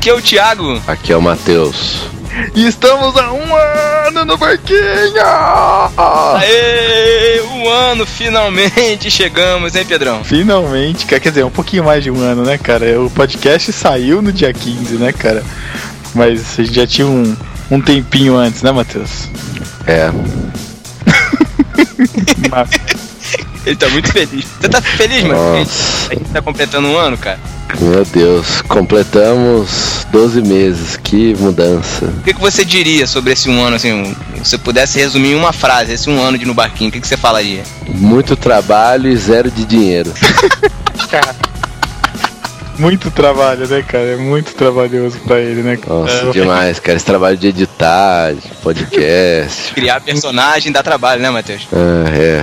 Aqui é o Thiago. Aqui é o Matheus. E estamos há um ano no barquinho! Aê! Um ano, finalmente chegamos, hein, Pedrão? Finalmente, quer dizer, um pouquinho mais de um ano, né, cara? O podcast saiu no dia 15, né, cara? Mas a gente já tinha um, um tempinho antes, né, Matheus? É. Mas- Ele tá muito feliz. Você tá feliz, mano? A gente, Nossa, a gente tá completando um ano, cara. meu Deus, completamos 12 meses, que mudança. O que, que você diria sobre esse um ano, assim, um- se você pudesse resumir em uma frase, esse um ano de no barquinho, o que, que você falaria? Muito trabalho e zero de dinheiro. Muito trabalho, né, cara? É muito trabalhoso pra ele, né? cara? Nossa, É, demais, cara. Esse trabalho de editar, de podcast. Criar personagem dá trabalho, né, Matheus? Ah, é.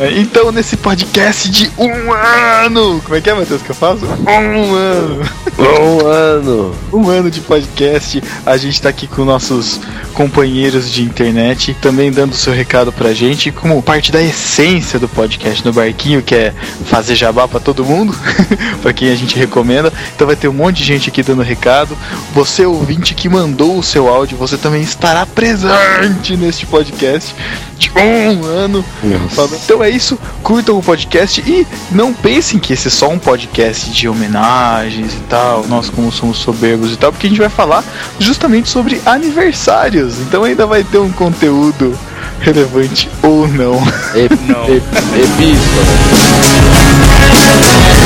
Então, nesse podcast de um ano, como é que é, Matheus, que eu faço? Um ano. Um ano. Um ano de podcast. A gente tá aqui com nossos companheiros de internet, também dando seu recado pra gente, como parte da essência do podcast no barquinho, que é fazer jabá pra todo mundo, pra quem a gente recomenda. Então vai ter um monte de gente aqui dando recado. Você, ouvinte que mandou o seu áudio, você também estará presente neste podcast de um ano. Nossa. Então é isso, curtam o podcast e não pensem que esse é só um podcast de homenagens e tal, nós como somos soberbos e tal, porque a gente vai falar justamente sobre aniversários. Então ainda vai ter um conteúdo relevante ou não. Ep, Não. ep, epístola. Epístola.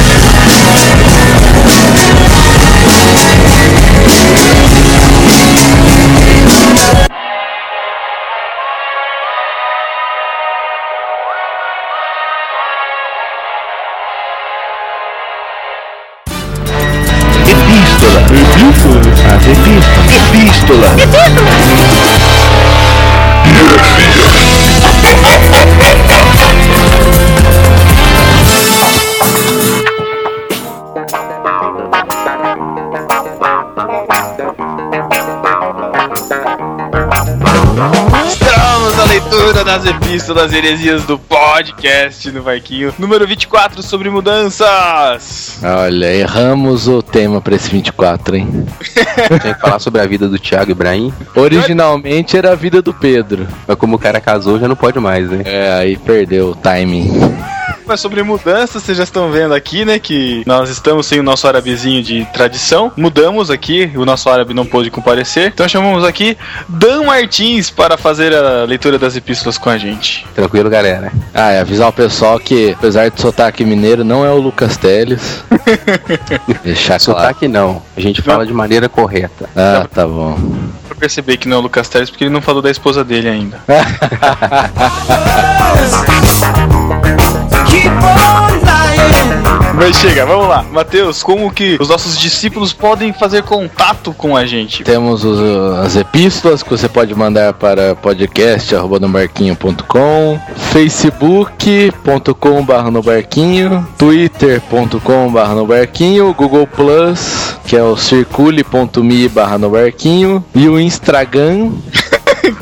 Epístola. As epístolas. Epístola. Estamos na leitura das epístolas heresias do podcast no Barquinho, número 24 sobre mudanças. Olha, erramos o tema pra esse 24, hein? Tinha que falar sobre a vida do Thiago Ibrahim. Originalmente era a vida do Pedro. Mas como o cara casou, já não pode mais, né? É, aí perdeu o timing. Mas sobre mudanças, vocês já estão vendo aqui, né, que nós estamos sem o nosso árabezinho de tradição. Mudamos aqui, o nosso árabe não pôde comparecer. Então chamamos aqui Dan Martins para fazer a leitura das epístolas com a gente. Tranquilo, galera. Ah, é avisar o pessoal que, apesar de sotaque mineiro, não é o Lucas Teles. Deixar claro. Sotaque não. A gente fala de maneira correta. Ah, tá bom. Eu percebi que não é o Lucas Teles porque ele não falou da esposa dele ainda. Mas chega, vamos lá. Matheus, como que os nossos discípulos podem fazer contato com a gente? Temos os- as epístolas que você pode mandar para podcast.nobarquinho.com, facebook.com.br nobarquinho, twitter.com.br nobarquinho, google plus, que é o circule.me barra nobarquinho, e o Instagram,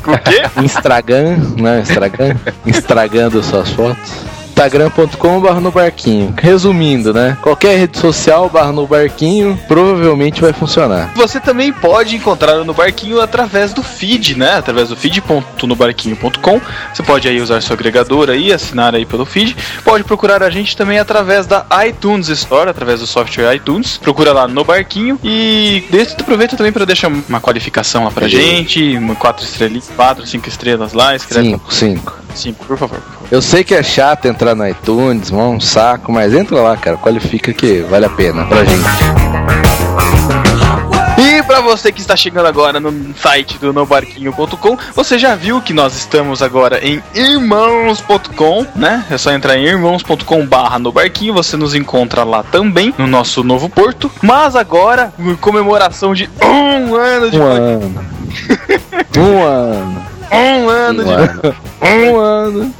O quê? Instagram, né, Instagram, estragando suas fotos. Instagram.com.br no barquinho. Resumindo, né? Qualquer rede social barra no barquinho provavelmente vai funcionar. Você também pode encontrar o No Barquinho através do feed, né? Através do feed.nobarquinho.com. Você pode aí usar seu agregador aí, assinar aí pelo feed. Pode procurar a gente também através da iTunes Store, através do software iTunes. Procura lá no Barquinho e desse aproveita também para deixar uma qualificação lá pra gente, uma quatro estrelas, quatro, cinco estrelas lá, escreve 5, 5. Cinco, por favor. Por favor. Eu sei que é chato entrar no iTunes, mano, um saco, mas entra lá, cara. Qualifica que vale a pena pra gente. E pra você que está chegando agora no site do nobarquinho.com, você já viu que nós estamos agora em irmãos.com, né? É só entrar em irmãos.com barra no barquinho, você nos encontra lá também, no nosso novo porto. Mas agora, em comemoração de um ano de Um ano. Um ano. Um ano Um de ano. Um ano.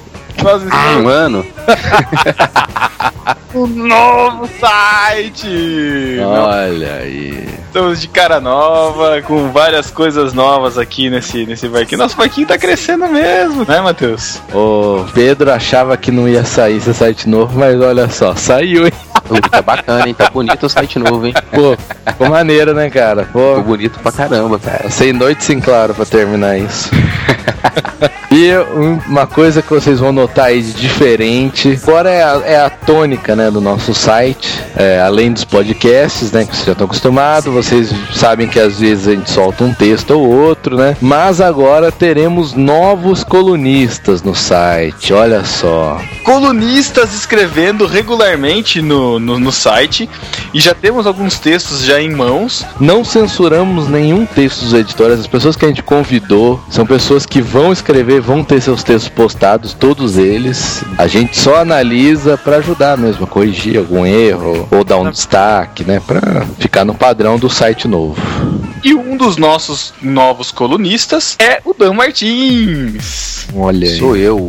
Um ano? um novo site! Olha aí. Estamos de cara nova, com várias coisas novas aqui nesse, nesse barquinho. Nosso barquinho tá crescendo mesmo, né, Matheus? O Pedro achava que não ia sair esse site novo, mas olha só, saiu, hein? Tá bacana, hein? Tá bonito o site novo, hein? Pô, ficou maneiro, né, cara? Ficou Pô, bonito pra caramba, cara. sem noite sem claro pra terminar isso. E um- uma coisa que vocês vão notar aí de diferente, agora é a, é a tônica né, do nosso site, é, além dos podcasts, né, que vocês já estão acostumados, vocês sabem que às vezes a gente solta um texto ou outro, né? Mas agora teremos novos colunistas no site, olha só. Colunistas escrevendo regularmente no, no, no site e já temos alguns textos já em mãos. Não censuramos nenhum texto dos editores. As pessoas que a gente convidou são pessoas que vão escrever, vão ter seus textos postados, todos eles. A gente só analisa para ajudar mesmo, corrigir algum erro ou dar um destaque, né, para ficar no padrão do site novo. E um dos nossos novos colunistas é o Dan Martins. Olha aí. Sou eu.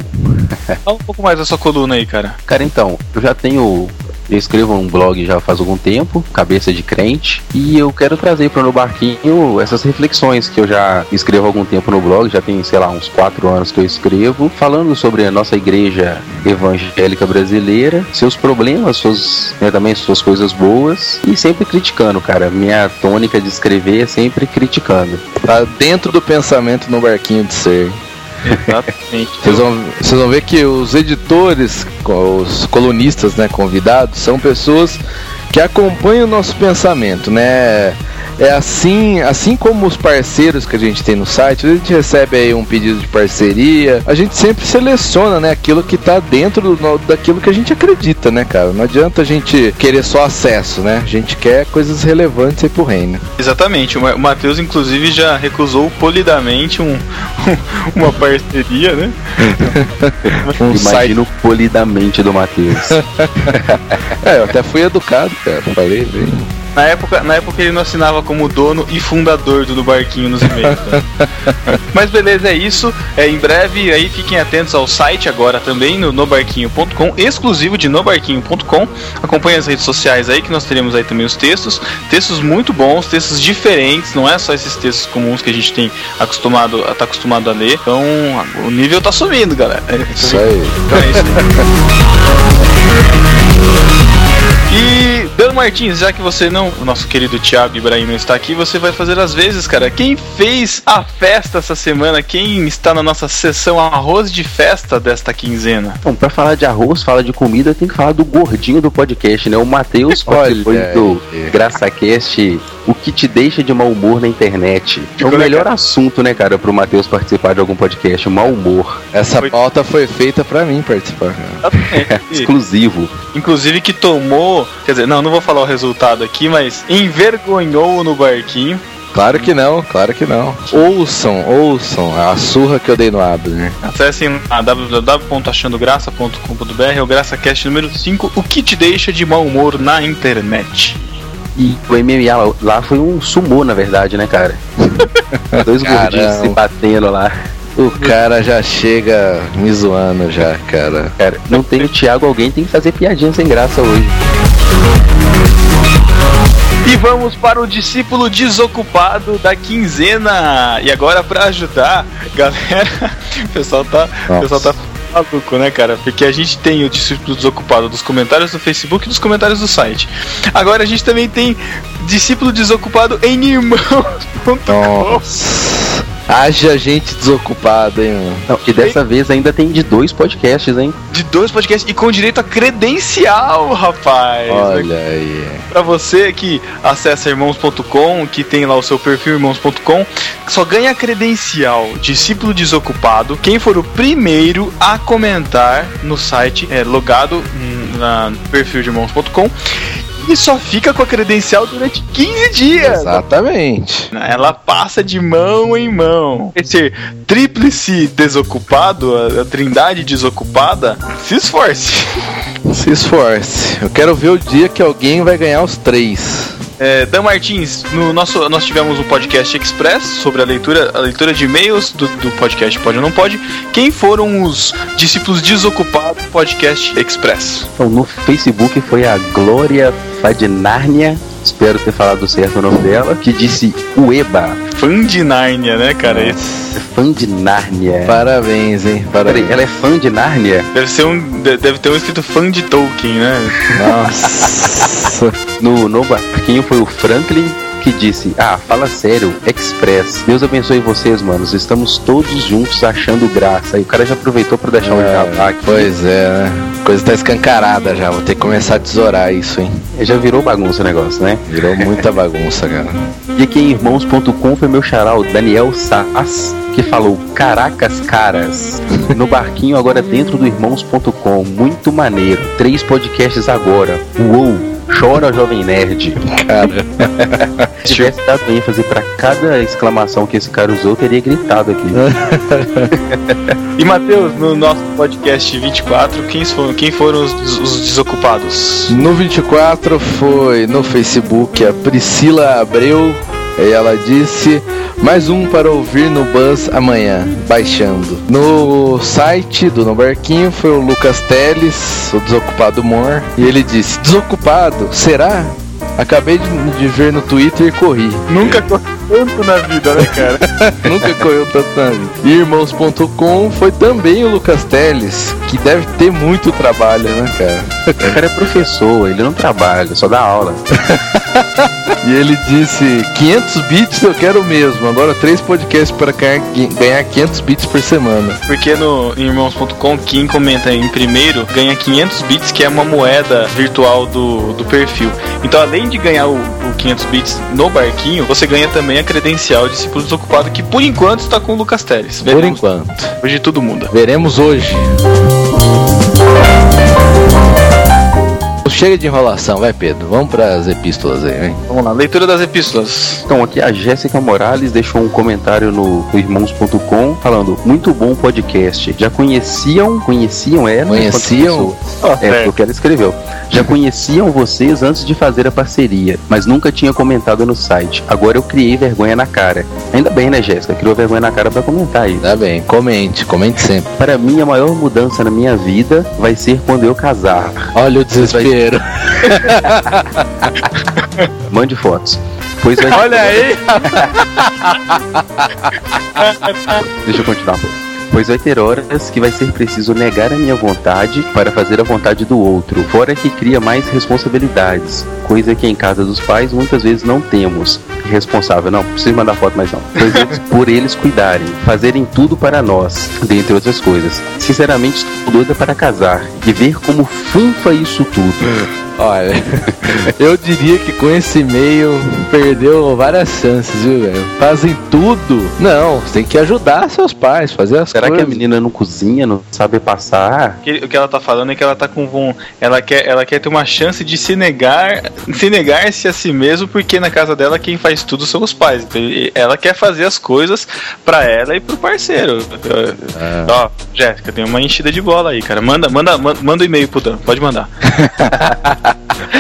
Fala um pouco mais da sua coluna aí, cara. Cara, então, eu já tenho. Eu escrevo um blog já faz algum tempo, Cabeça de Crente, e eu quero trazer para o meu barquinho essas reflexões que eu já escrevo há algum tempo no blog, já tem, sei lá, uns quatro anos que eu escrevo, falando sobre a nossa igreja evangélica brasileira, seus problemas, suas, né, também suas coisas boas, e sempre criticando, cara. Minha tônica de escrever é sempre criticando. Tá dentro do pensamento no barquinho de ser. Exatamente. Vocês vão, vocês vão ver que os editores, os colunistas, né, convidados, são pessoas que acompanham o nosso pensamento, né? É assim, assim como os parceiros que a gente tem no site, a gente recebe aí um pedido de parceria, a gente sempre seleciona, né, aquilo que tá dentro do, daquilo que a gente acredita, né, cara? Não adianta a gente querer só acesso, né? A gente quer coisas relevantes aí pro reino. Exatamente. O Ma- o Matheus, inclusive, já recusou polidamente um, uma parceria, né? Um site. Imagino polidamente do Matheus. É, eu até fui educado, cara. Falei, bem. Na época, na época ele não assinava como dono e fundador do, do barquinho nos e-mails. né? Mas beleza, é isso. É, em breve aí fiquem atentos ao site agora também no nobarquinho.com, exclusivo de nobarquinho.com. Acompanhe as redes sociais aí que nós teremos aí também os textos, textos muito bons, textos diferentes, não é só esses textos comuns que a gente tem acostumado, tá acostumado a ler. Então, o nível tá subindo, galera. É Isso aí. Então é isso. E Dan Martins, já que você não, o nosso querido Thiago Ibrahim não está aqui, você vai fazer as vezes, cara. Quem fez a festa essa semana? Quem está na nossa sessão arroz de festa desta quinzena? Bom, pra falar de arroz, falar de comida, tem que falar do gordinho do podcast, né? O Matheus participou do aí. GraçaCast, que te deixa de mau humor na internet. É Ficou o melhor legal. assunto, né, cara, pro Matheus participar de algum podcast, o mau humor. Essa Foi- pauta foi feita pra mim participar. cara. Exclusivo. Inclusive que tomou, quer dizer, não, não vou falar o resultado aqui, mas envergonhou no barquinho. Claro que não, claro que não. Ouçam, ouçam a surra que eu dei no Abner. Acessem a www.achandograça.com.br, é o GraçaCast número 5, o que te deixa de mau humor na internet. E o MMA lá, foi um sumô, na verdade, né, cara? Dois gordinhos se batendo lá. O cara já chega me zoando já, cara. Cara, não tem o Thiago, alguém tem que fazer piadinha sem graça hoje. E vamos para o discípulo desocupado da quinzena. E agora para ajudar, galera, o pessoal tá, o Nossa. pessoal tá maluco, né, cara? Porque a gente tem o discípulo desocupado dos comentários do Facebook e dos comentários do site. Agora a gente também tem discípulo desocupado em irmãos.com. Haja gente desocupada, hein, mano. Não, e dessa vez ainda tem de dois podcasts, hein? De dois podcasts e com direito a credencial, rapaz. Olha aí. Pra você que acessa irmãos.com, que tem lá o seu perfil irmãos.com, só ganha credencial discípulo desocupado quem for o primeiro a comentar no site é, logado na- no perfil de irmãos.com e só fica com a credencial durante 15 dias. Exatamente. Ela passa de mão em mão. Esse tríplice desocupado, a, a trindade desocupada, se esforce. Se esforce. Eu quero ver o dia que alguém vai ganhar os três. É, Dan Martins, no nosso, nós tivemos um podcast express sobre a leitura, a leitura de e-mails do, do podcast Pode ou Não Pode. Quem foram os discípulos desocupados do podcast express? Então, no Facebook foi a Glória Fadnárnia, espero ter falado certo o nome dela, que disse Ueba. Fã de Nárnia, né, cara? Esse- É fã de Nárnia. Parabéns, hein? Peraí, Parabéns. ela é fã de Nárnia? Deve ser um. de- Deve ter um escrito fã de Tolkien, né? Nossa. No, no barquinho foi o Franklin que disse: Ah, fala sério, Express. Deus abençoe vocês, manos. Estamos todos juntos achando graça. E o cara já aproveitou pra deixar um jabá É, aqui. pois é, né? Coisa tá escancarada já. Vou ter que começar a tesourar isso, hein? Já virou bagunça o negócio, né? Virou muita bagunça, cara. E aqui em irmãos.com foi meu o Daniel Sass, que falou: Caracas, caras. No barquinho agora dentro do irmãos.com. Muito maneiro. Três podcasts agora. Uou! Chora, jovem nerd. Cara. Se tivesse dado ênfase pra cada exclamação que esse cara usou, eu teria gritado aqui. E Matheus, no nosso podcast 24, quem foram, quem foram os, os desocupados? No 24 foi no Facebook a Priscila Abreu. E ela disse: Mais um para ouvir no Buzz amanhã, baixando. No site do No Barquinho foi o Lucas Teles, o desocupado Mor. E ele disse: Desocupado? Será? Acabei de, de ver no Twitter e corri. Nunca correu tanto na vida, né, cara? Nunca correu tanto na vida. E Irmãos.com foi também o Lucas Teles, que deve ter muito trabalho, né, cara? O cara é professor, ele não trabalha, só dá aula. E ele disse: 500 bits eu quero mesmo. Agora três podcasts para ganhar ganhar 500 bits por semana. Porque no irmãos.com, quem comenta em primeiro ganha 500 bits, que é uma moeda virtual do, do perfil. Então, além de ganhar o, o 500 bits no barquinho, você ganha também credencial de discípulo desocupado, que por enquanto está com o Lucas Teles. Por enquanto. Hoje tudo muda. Veremos hoje. Chega de enrolação, vai Pedro. Vamos para as epístolas aí, hein? Vamos lá, leitura das epístolas. Então, aqui a Jéssica Morales deixou um comentário no irmãos.com falando: Muito bom podcast. Já conheciam? Conheciam ela? Conheciam? Ó, É, porque ela escreveu. Já conheciam vocês antes de fazer a parceria, mas nunca tinha comentado no site. Agora eu criei vergonha na cara. Ainda bem, né, Jéssica? Criou vergonha na cara pra comentar aí. Tá bem, comente, comente sempre. Para mim, a maior mudança na minha vida vai ser quando eu casar. Olha o desespero. Mande fotos. Pois vai... Olha aí! Deixa eu continuar. Pois vai ter horas que vai ser preciso negar a minha vontade para fazer a vontade do outro, fora que cria mais responsabilidades, coisa que em casa dos pais muitas vezes não temos. Responsável, não, precisa mandar foto mais não. Pois eles, por eles cuidarem, fazerem tudo para nós, dentre outras coisas. Sinceramente, estou doida para casar e ver como funfa isso tudo. Olha, eu diria que com esse e-mail perdeu várias chances, viu, velho? Fazem tudo. Não, você tem que ajudar seus pais, fazer as Será que a coisas. menina não cozinha, não sabe passar? O que- O que ela tá falando é que ela tá com von... ela quer ela quer ter uma chance de se negar se negar-se a si mesmo porque na casa dela quem faz tudo são os pais Então, ela quer fazer as coisas pra ela e pro parceiro Ah. ó Jéssica tem uma enchida de bola aí cara manda manda manda, manda um e-mail pro Dan pode mandar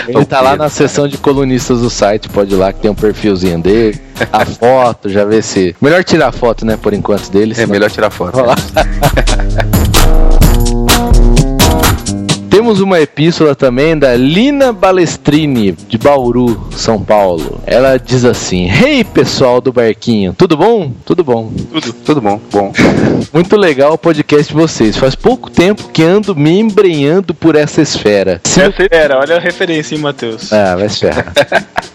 Ele tá lá na seção de colunistas do site, pode ir lá que tem um perfilzinho dele, a foto, já vê se. Melhor tirar a foto, né, por enquanto dele. É melhor tirar foto. Lá. Temos uma epístola também da Lina Balestrini, de Bauru, São Paulo. Ela diz assim: Hey pessoal do barquinho, tudo bom? Tudo bom. tudo Tudo bom, bom. Muito legal o podcast de vocês. Faz pouco tempo que ando me embrenhando por essa esfera. Essa era olha a referência hein Matheus Ah, vai se ferrar.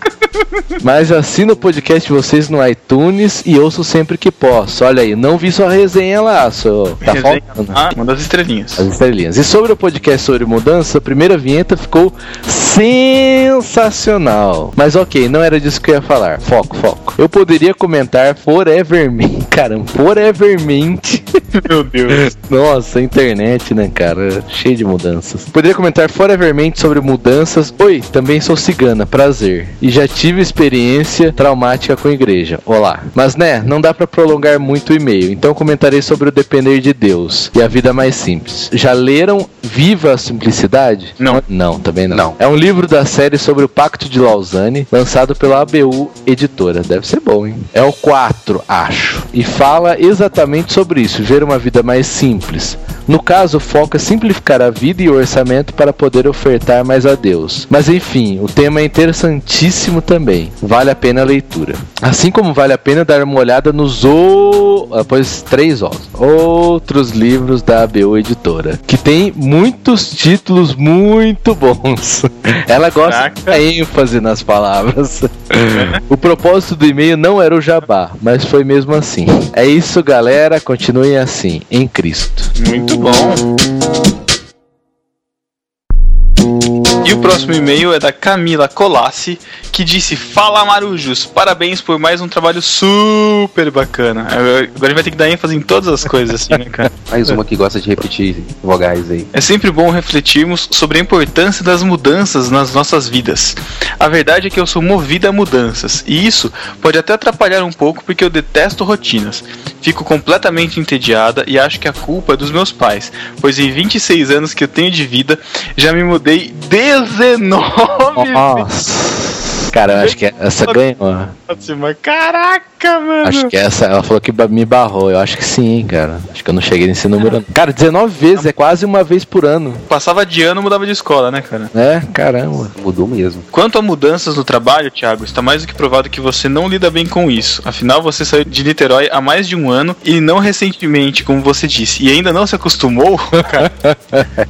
Mas assino o podcast de vocês no iTunes e ouço sempre que posso. Olha aí, não vi sua resenha lá, só. Tá Resenha- faltando. ah, manda as estrelinhas As estrelinhas. E sobre o podcast sobre mudança, a primeira vinheta ficou sensacional. Mas ok, não era disso que eu ia falar. Foco, foco. Eu poderia comentar forevermente. Caramba, forevermente. meu Deus Nossa, a internet, né, cara? Cheio de mudanças. Poderia comentar forevermente sobre mudanças. Oi, também sou cigana, prazer. E já tive tive experiência traumática com a igreja. Olá. Mas né, não dá para prolongar muito o e-mail, então comentarei sobre o depender de Deus e a vida mais simples. Já leram Viva a Simplicidade? Não. Não, também não. Não. É um livro da série sobre o Pacto de Lausanne, lançado pela ABU Editora. Deve ser bom, hein? É o 4, acho. E fala exatamente sobre isso, ver uma vida mais simples. No caso, o foco é simplificar a vida e o orçamento para poder ofertar mais a Deus. Mas enfim, o tema é interessantíssimo também. Vale a pena a leitura. Assim como vale a pena dar uma olhada nos o... após três ó, outros livros da ABU Editora, que tem muitos títulos muito bons. Ela gosta da ênfase nas palavras. o propósito do e-mail não era o jabá, mas foi mesmo assim. É isso, galera. Continuem assim, em Cristo. Muito bom. E o próximo e-mail é da Camila Colassi, que disse: Fala Marujos, parabéns por mais um trabalho super bacana. Agora a gente vai ter que dar ênfase em todas as coisas, assim, né, cara? Mais uma que gosta de repetir vogais aí. É sempre bom refletirmos sobre a importância das mudanças nas nossas vidas. A verdade é que eu sou movida a mudanças, e isso pode até atrapalhar um pouco porque eu detesto rotinas. Fico completamente entediada e acho que a culpa é dos meus pais, pois em 26 anos que eu tenho de vida, já me mudei 19 vezes. Nossa. Cara, eu acho que essa ganhou. Caraca, mano. Acho que essa, ela falou que me barrou. Eu acho que sim, cara. Acho que eu não cheguei nesse número. não. Cara, 19 vezes, é quase uma vez por ano. Passava de ano, mudava de escola, né, cara? É, caramba. Mudou mesmo. Quanto a mudanças no trabalho, Thiago, está mais do que provado que você não lida bem com isso. Afinal, você saiu de Niterói há mais de um ano e não recentemente, como você disse, e ainda não se acostumou. Cara?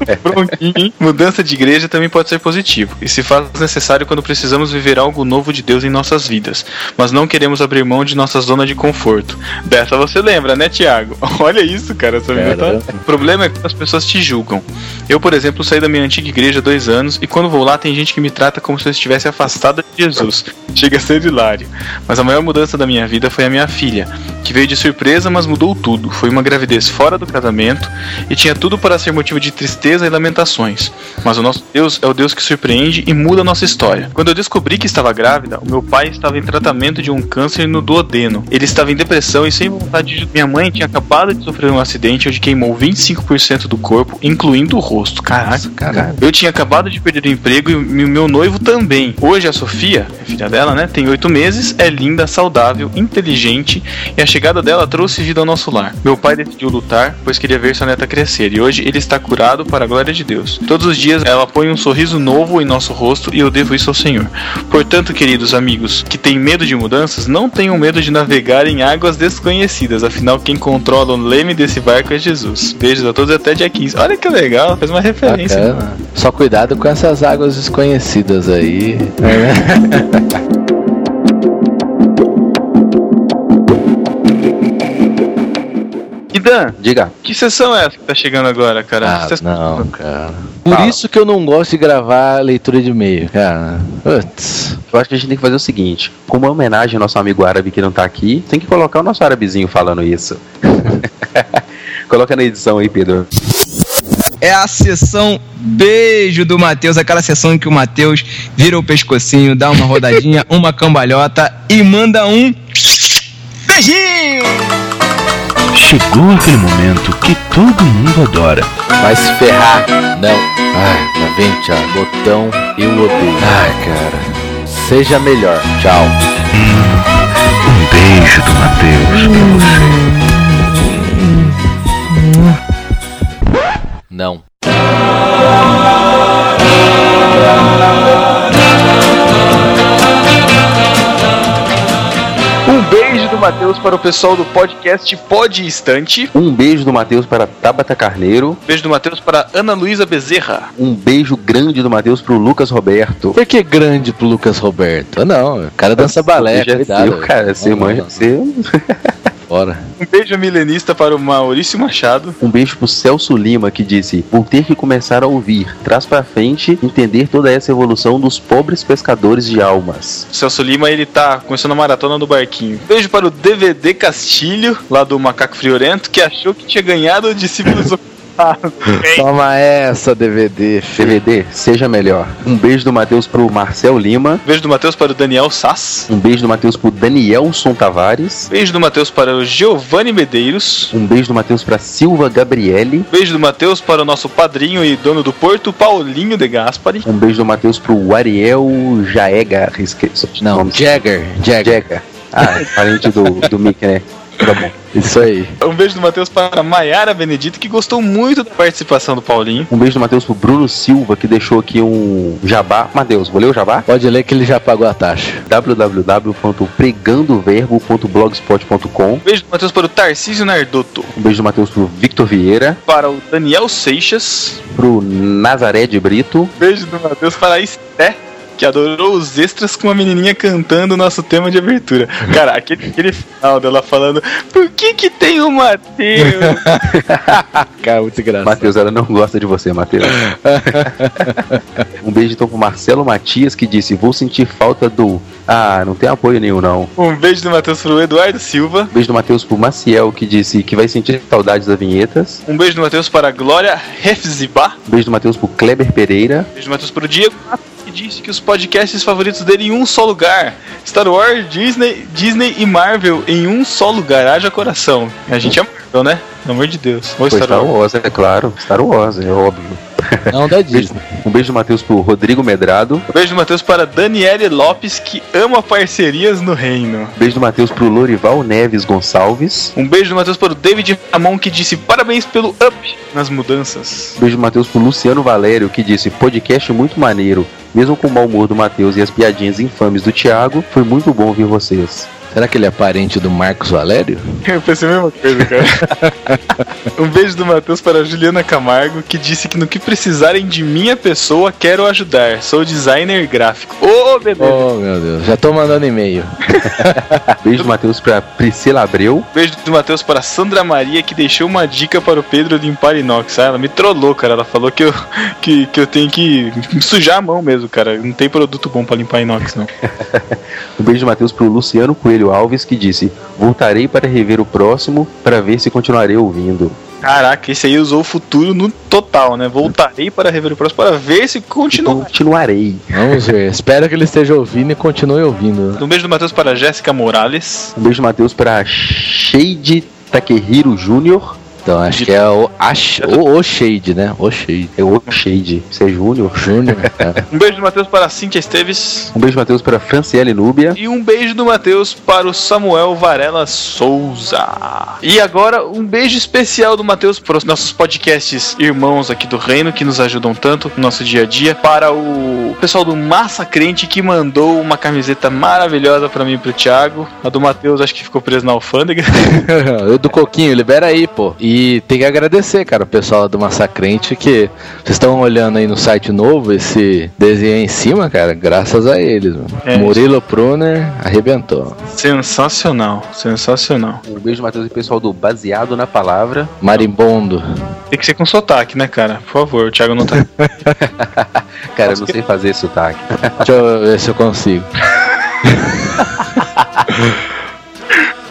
Mudança de igreja também pode ser positivo e se faz necessário quando precisamos viver algo novo de Deus em nossas vidas, mas não queremos abrir mão de nossa zona de conforto. Dessa você lembra, né, Thiago? Olha isso, cara. Essa tá... O problema é que as pessoas te julgam. Eu, por exemplo, saí da minha antiga igreja há dois anos e quando vou lá tem gente que me trata como se eu estivesse afastada de Jesus. Chega a ser hilário. Mas a maior mudança da minha vida foi a minha filha, que veio de surpresa, mas mudou tudo. Foi uma gravidez fora do casamento e tinha tudo para ser motivo de tristeza e lamentações. Mas o nosso Deus é o Deus que surpreende e muda a nossa história. Quando eu descobri que estava grávida, o meu pai estava em tratamento de um câncer no duodeno. Ele estava em depressão e sem vontade de. Minha mãe tinha acabado de sofrer um acidente onde queimou 25% do corpo, incluindo o rosto. Caraca, Caralho. eu tinha acabado de perder o emprego e o meu noivo também. Hoje a Sofia, a filha dela, né, tem oito meses, é linda, saudável, inteligente e a chegada dela trouxe vida ao nosso lar. Meu pai decidiu lutar, pois queria ver sua neta crescer e hoje ele está curado para a glória de Deus. Todos os dias ela põe um sorriso novo em nosso rosto e eu devo isso ao Senhor. Portanto, queridos amigos que têm medo de mudanças, não tenham medo de navegar em águas desconhecidas, afinal quem controla o leme desse barco é Jesus. Beijos a todos e até dia 15. Olha que legal, fez uma referência. Só cuidado com essas águas desconhecidas aí. E Dan, Diga. que sessão é essa que tá chegando agora, cara? Ah, não, cara. Por Fala. isso que eu não gosto de gravar leitura de e-mail, cara. Putz. Eu acho que a gente tem que fazer o seguinte: como uma homenagem ao nosso amigo árabe que não tá aqui, tem que colocar o nosso árabezinho falando isso. Coloca na edição aí, Pedro. É a sessão beijo do Matheus, aquela sessão em que o Matheus vira o pescocinho, dá uma rodadinha, uma cambalhota e manda um beijinho! Chegou aquele momento que todo mundo adora. Vai se ferrar. Não. Ai, tá vendo, Thiago? Botão eu odeio. Ai, cara. Seja melhor. Tchau. Um beijo do Matheus pra você. Não. Do Matheus para o pessoal do podcast Pod Estante. Um beijo do Matheus para Tabata Carneiro. Beijo do Matheus para Ana Luísa Bezerra. Um beijo grande do Matheus pro Lucas Roberto. Por que grande pro Lucas Roberto? Ah, Não, o cara dança balé, Já é cuidado. seu, cara. Você manja. Você... Fora. Um beijo milenista para o Maurício Machado. Um beijo pro Celso Lima que disse: Vou ter que começar a ouvir, traz pra frente, entender toda essa evolução dos pobres pescadores de almas. O Celso Lima, ele tá começando a maratona do barquinho. Beijo para o DVD Castilho, lá do Macaco Friorento, que achou que tinha ganhado o Discípulos Toma essa, DVD. filho. DVD, seja melhor. Um beijo do Matheus pro Marcel Lima. Beijo do Matheus para o Daniel Sass. Um beijo do Matheus pro Danielson Tavares. Beijo do Matheus para o Giovanni Medeiros. Um beijo do Matheus pra Silva Gabriele. Beijo do Matheus para o nosso padrinho e dono do Porto, Paulinho de Gaspari. Um beijo do Matheus pro Ariel Jaega. Esqueci Não. Jagger. Jagger. Ah, parente do, do Mickey, né? Tá bom. Isso aí. Um beijo do Matheus para a Maiara Benedito, que gostou muito da participação do Paulinho. Um beijo do Matheus pro Bruno Silva, que deixou aqui um jabá. Matheus, vou ler o jabá? Pode ler que ele já pagou a taxa. www.pregandoverbo.blogspot.com Beijo do Matheus para o Tarcísio Nardotto. Um beijo do Matheus pro Victor Vieira, Para o Daniel Seixas. pro Nazaré de Brito, Beijo do Matheus para a Esté, que adorou os extras com uma menininha cantando o nosso tema de abertura. Cara, aquele, aquele final dela falando: Por que que tem o Matheus? Cara, muito engraçado. Matheus, ela não gosta de você, Matheus. um beijo então pro Marcelo Matias, que disse: Vou sentir falta do. Ah, não tem apoio nenhum, não. Um beijo do Matheus para o Eduardo Silva. Um beijo do Matheus pro Maciel, que disse que vai sentir saudades das vinhetas. Um beijo do Matheus para a Glória Hefzibá. Um beijo do Matheus pro Kleber Pereira. Um beijo do Matheus para o Diego. Disse que os podcasts favoritos dele em um só lugar: Star Wars, Disney, Disney e Marvel em um só lugar. Haja coração. A gente é Marvel, né? Pelo amor de Deus. Ou Star Star Wars. Wars, é claro. Star Wars, é óbvio. Não da Disney. Um beijo do Matheus pro Rodrigo Medrado. Um beijo do Matheus para Daniele Lopes, que ama parcerias no reino. Um beijo do Matheus pro Lorival Neves Gonçalves. Um beijo do Matheus para o David Ramon, que disse parabéns pelo up nas mudanças. Um beijo do Matheus pro Luciano Valério, que disse podcast muito maneiro. Mesmo com o mau humor do Matheus e as piadinhas infames do Thiago, foi muito bom ouvir vocês. Será que ele é parente do Marcos Valério? Eu pensei a mesma coisa, cara. um beijo do Matheus para a Juliana Camargo, que disse que no que precisarem de minha pessoa, quero ajudar. Sou designer gráfico. Ô, bebê! Oh, meu Deus. Já tô mandando e-mail. Beijo do Matheus pra Priscila Abreu. Beijo do Matheus para a Sandra Maria, que deixou uma dica para o Pedro limpar inox. Ah, ela me trollou, cara. Ela falou que eu, que, que eu tenho que sujar a mão mesmo, cara. Não tem produto bom para limpar inox, não. Um beijo do Matheus pro Luciano Coelho Alves, que disse: Voltarei para rever o próximo para ver se continuarei ouvindo. Caraca, esse aí usou o futuro no total, né? Voltarei para rever o próximo para ver se continua. Continuarei. Vamos ver. Espero que ele esteja ouvindo e continue ouvindo. Um beijo do Matheus para Jéssica Morales. Um beijo do Matheus pra Shade Takehiro Jr. Então, acho que é o, Ash, o, o Shade, né? O Shade. É o Shade. Você é Júnior? Júnior. é. Um beijo do Matheus para a Cíntia Esteves. Um beijo do Matheus pra Franciele Núbia. E um beijo do Matheus para o Samuel Varela Souza. E agora, um beijo especial do Matheus para os nossos podcasts irmãos aqui do Reino, que nos ajudam tanto no nosso dia a dia. Para o pessoal do Massa Crente, que mandou uma camiseta maravilhosa para mim e pro Thiago. A do Matheus, acho que ficou preso na alfândega. Eu do Coquinho, libera aí, pô. E tem que agradecer, cara, o pessoal do Massacrente, que vocês estão olhando aí no site novo, esse desenho aí em cima, cara, graças a eles, mano. É. Murilo Pruner arrebentou. sensacional, sensacional. Um beijo Matheus e pessoal do Baseado na Palavra. Marimbondo. Tem que ser com sotaque, né, cara? Por favor, o Thiago não tá. Cara, eu não sei fazer sotaque. Deixa eu ver se eu consigo.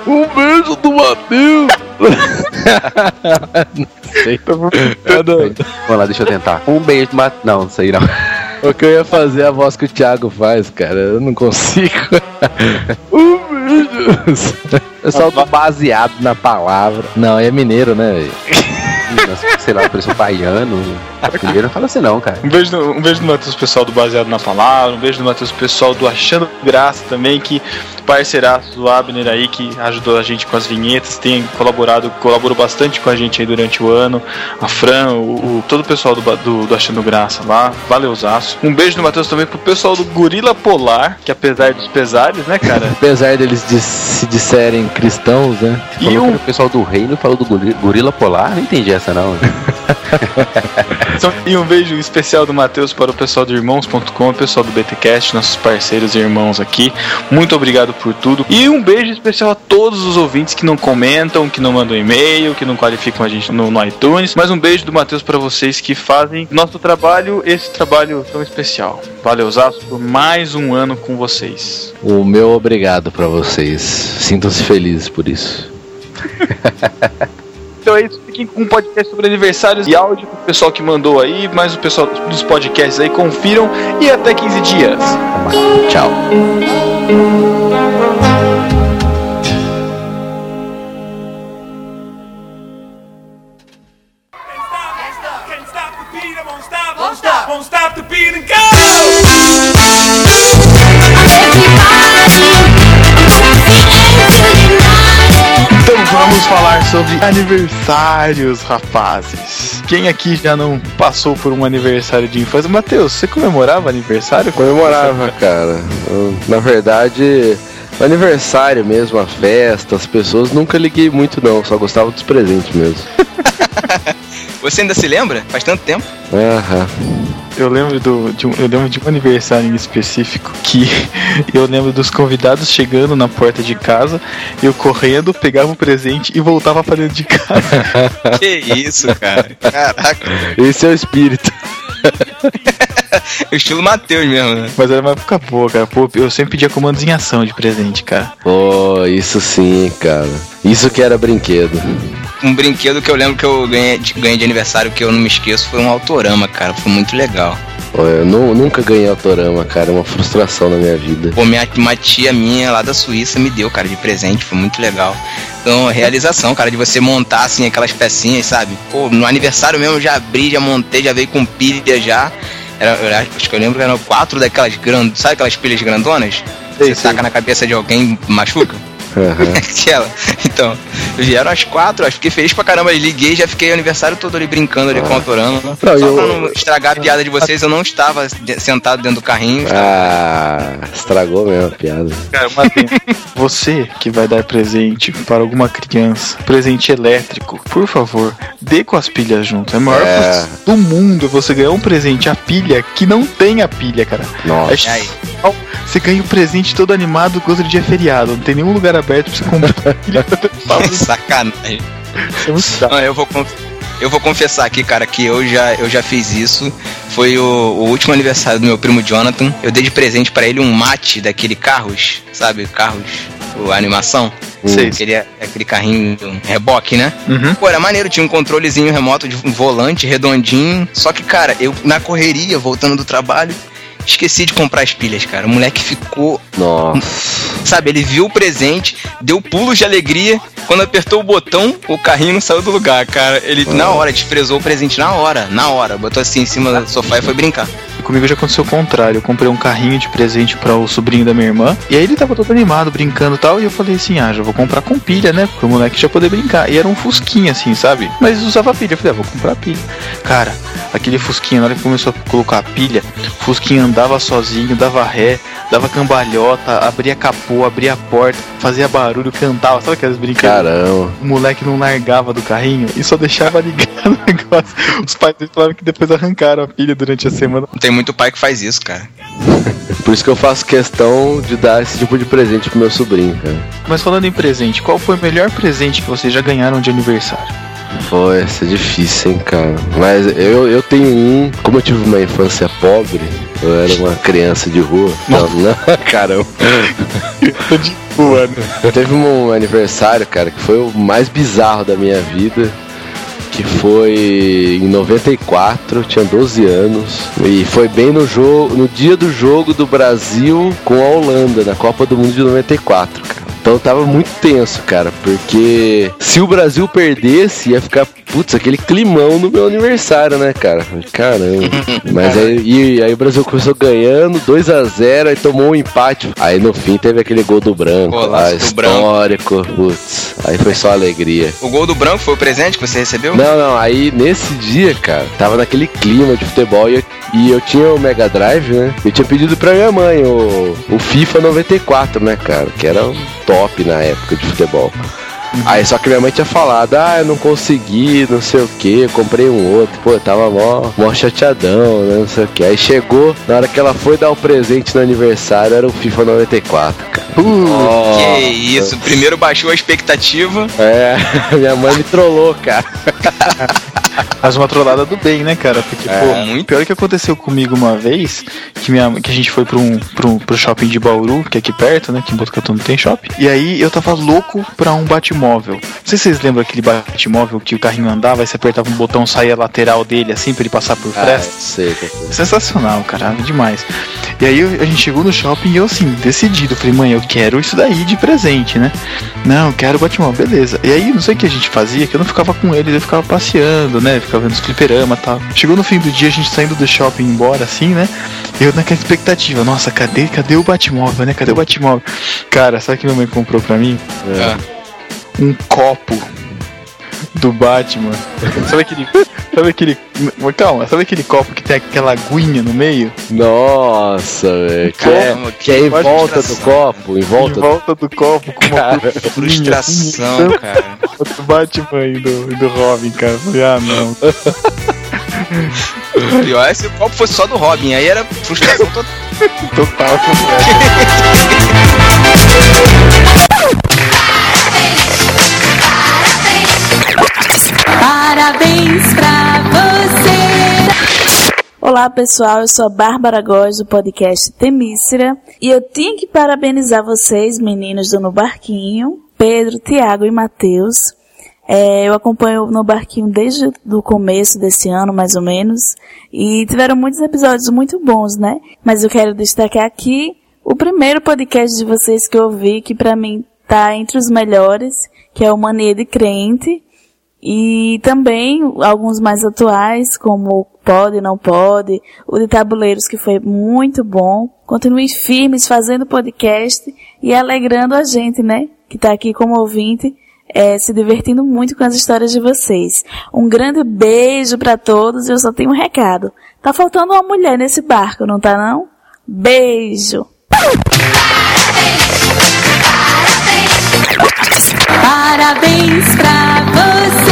um beijo do Matheus! Não sei. Vamos lá, deixa eu tentar. Um beijo Matheus. Não, não sei não. O que eu ia fazer é a voz que o Thiago faz, cara. Eu não consigo. um beijo! Pessoal do baseado na palavra. Não, é mineiro, né? velho? Nossa, sei lá, parece um baiano. Primeiro não fala assim não, cara. Um beijo, um beijo do Matheus pessoal do Baseado na Palavra, um beijo do Matheus pessoal do Achando Graça também, que parceiraço do Abner aí, que ajudou a gente com as vinhetas, tem colaborado, colaborou bastante com a gente aí durante o ano. A Fran, o, o- todo o pessoal do, do, do Achando Graça lá, valeuzaço. Um beijo do Matheus também pro pessoal do Gorila Polar, que apesar dos pesares, né, cara? Apesar deles de se disserem cristãos, né? E um, o pessoal do reino falou do gori- gorila polar. Não entendi essa não. e um beijo especial do Matheus para o pessoal do Irmãos.com, o pessoal do BTcast, nossos parceiros e irmãos aqui. Muito obrigado por tudo. E um beijo especial a todos os ouvintes que não comentam, que não mandam e-mail, que não qualificam a gente no, no iTunes. Mas um beijo do Matheus para vocês que fazem nosso trabalho, esse trabalho tão especial. Valeu, Zaço, por mais um ano com vocês. O meu obrigado pra vocês. Sintam-se felizes por isso. Então é isso, fiquem com um podcast sobre aniversários e áudio do pessoal que mandou aí, mais o pessoal dos podcasts aí, confiram e até 15 dias. Tchau. Aniversários, rapazes. Quem aqui já não passou por um aniversário de infância? Matheus, você comemorava aniversário? Comemorava, cara. Eu, na verdade, o aniversário mesmo, a festa, as pessoas, nunca liguei muito não, só gostava dos presentes mesmo. Você ainda se lembra? Faz tanto tempo. Aham. Eu lembro, do, de um, eu lembro de um aniversário em específico que eu lembro dos convidados chegando na porta de casa, eu correndo, pegava o presente e voltava pra dentro de casa. Que isso, cara. Caraca. Esse é o espírito. O estilo Matheus mesmo, né? Mas era uma época boa, cara. Pô, eu sempre pedia comandos em ação de presente, cara. Pô, isso sim, cara. Isso que era brinquedo. Um brinquedo que eu lembro que eu ganhei de, ganhei de aniversário que eu não me esqueço foi um autorama, cara. Foi muito legal. Eu nu- nunca ganhei autorama, cara. É uma frustração na minha vida. Pô, minha, uma tia minha lá da Suíça me deu, cara, de presente. Foi muito legal. Então, realização, cara, de você montar, assim, aquelas pecinhas, sabe? Pô, no aniversário mesmo eu já abri, já montei, já veio com pilha já. Era, eu acho que eu lembro que eram quatro daquelas grandes, sabe aquelas pilhas grandonas? Sei, Você sei. taca na cabeça de alguém e machuca? Aquela. Então, vieram as quatro, acho que fiquei feliz pra caramba. Liguei, já fiquei o aniversário todo ali brincando ali com o autorama. Não, Só eu- pra não estragar a piada de vocês, eu não estava sentado dentro do carrinho. Ah, estragou mesmo a piada. Cara, você que vai dar presente para alguma criança, presente elétrico, por favor, dê com as pilhas junto. É a maior É. do mundo você ganhar um presente, a pilha, que não tem a pilha, cara. Nossa. É aí? Você ganha um presente todo animado, outro dia é feriado. Não tem nenhum lugar aberto pra você comprar. Sacanagem. É chato. Não, eu vou eu vou confessar aqui, cara, que eu já, eu já fiz isso. Foi o, o último aniversário do meu primo Jonathan. Eu dei de presente pra ele um mate daquele carros, sabe? Carros, o- a animação. Sei. Aquele, aquele carrinho um reboque, né? Uhum. Pô, era maneiro, tinha um controlezinho remoto de um volante redondinho. Só que, cara, eu na correria, voltando do trabalho, esqueci de comprar as pilhas, cara. O moleque ficou Nossa. Sabe, ele viu o presente, deu pulos de alegria. Quando apertou o botão, o carrinho não saiu do lugar, cara. Ele, na hora, desprezou o presente na hora, na hora. Botou assim em cima do sofá e foi brincar. Comigo já aconteceu o contrário. Eu comprei um carrinho de presente para o sobrinho da minha irmã. E aí ele tava todo animado, brincando e tal. E eu falei assim: ah, já vou comprar com pilha, né? Pro moleque já poder brincar. E era um Fusquinha, assim, sabe? Mas usava pilha. Eu falei: ah, vou comprar pilha. Cara, aquele Fusquinha, na hora que começou a colocar a pilha, o Fusquinha andava sozinho, dava ré, dava cambalhota, abria capô, abria a porta, fazia barulho, cantava. Sabe aquelas brincadeiras? Caramba. O moleque não largava do carrinho e só deixava ligar o negócio. Os pais dele falaram que depois arrancaram a pilha durante a semana. Tem muito pai que faz isso, cara. Por isso que eu faço questão de dar esse tipo de presente pro meu sobrinho, cara. Mas falando em presente, qual foi o melhor presente que vocês já ganharam de aniversário? Pô, essa é difícil, hein, cara. Mas eu, eu tenho um. Como eu tive uma infância pobre, eu era uma criança de rua. Não, não, caramba. De boa, né? Teve um aniversário, cara, que foi o mais bizarro da minha vida. Que foi em 94, eu tinha 12 anos. E foi bem no jogo, no dia do jogo do Brasil com a Holanda, na Copa do Mundo de 94, cara. Então tava muito tenso, cara, porque se o Brasil perdesse, ia ficar, putz, aquele climão no meu aniversário, né, cara? Caramba. Mas aí, e aí o Brasil começou ganhando 2 a 0 aí tomou um empate. Aí no fim teve aquele gol do branco lá, do Branco. histórico. Putz, aí foi só alegria. O gol do branco foi o presente que você recebeu? Não, não, aí nesse dia, cara, tava naquele clima de futebol e eu, e eu tinha o Mega Drive, né? Eu tinha pedido pra minha mãe o, o FIFA 94, né, cara? Que era um top na época de futebol. Aí só que minha mãe tinha falado, ah, eu não consegui, não sei o que, comprei um outro, pô, eu tava mó, mó chateadão, né, não sei o que. Aí chegou, na hora que ela foi dar o presente no aniversário, era o FIFA 94, cara. Que isso, primeiro baixou a expectativa. É, minha mãe me trollou, cara. Faz uma trollada do bem, né, cara? Porque, É. pô, muito pior que aconteceu comigo uma vez, que, minha, que a gente foi pra um, um- pro shopping de Bauru, que é aqui perto, né? Que em Botucatu não tem shopping. E aí eu tava louco pra um Batmóvel. Não sei se vocês lembram aquele Batmóvel que o carrinho andava e você apertava um botão, saía a lateral dele assim pra ele passar por Ah, fresta. sei, que- Sensacional, cara, demais. E aí a gente chegou no shopping e eu assim, decidido, falei, mãe, eu quero isso daí de presente, né? Não, eu quero o Batmóvel, beleza. E aí não sei o que a gente fazia, que eu não ficava com eles, eu ficava passeando, né? Ficava vendo os fliperama e tal. Chegou no fim do dia, a gente saindo do shopping embora, assim, né? Eu naquela expectativa, nossa, cadê, cadê o Batmóvel, né? Cadê o Batmóvel? Cara, sabe o que minha mãe comprou pra mim? Um copo do Batman. Sabe aquele. Sabe aquele. Calma, sabe aquele copo que tem aquela aguinha no meio? Nossa, velho. Que, é, que é em volta do frustração. copo, em volta em volta do copo com uma Cara, cruzinha, Frustração, assim, cara. do Batman e do, do Robin, cara. Ah, não. Pior é se o copo fosse só do Robin, aí era frustração total. Total. Olá pessoal, eu sou a Bárbara Góes do podcast Temícera e eu tinha que parabenizar vocês, meninos do No Barquinho, Pedro, Tiago e Matheus. É, eu acompanho no Barquinho desde o começo desse ano, mais ou menos, e tiveram muitos episódios muito bons, né? Mas eu quero destacar aqui o primeiro podcast de vocês que eu ouvi, que pra mim tá entre os melhores, que é o Mania de Crente, e também alguns mais atuais, como Pode, Não Pode, o de Tabuleiros, que foi muito bom. Continuem firmes fazendo podcast e alegrando a gente, né? Que tá aqui como ouvinte, é, se divertindo muito com as histórias de vocês. Um grande beijo para todos e eu só tenho um recado. Tá faltando uma mulher nesse barco, não tá não? Beijo! Parabéns pra você.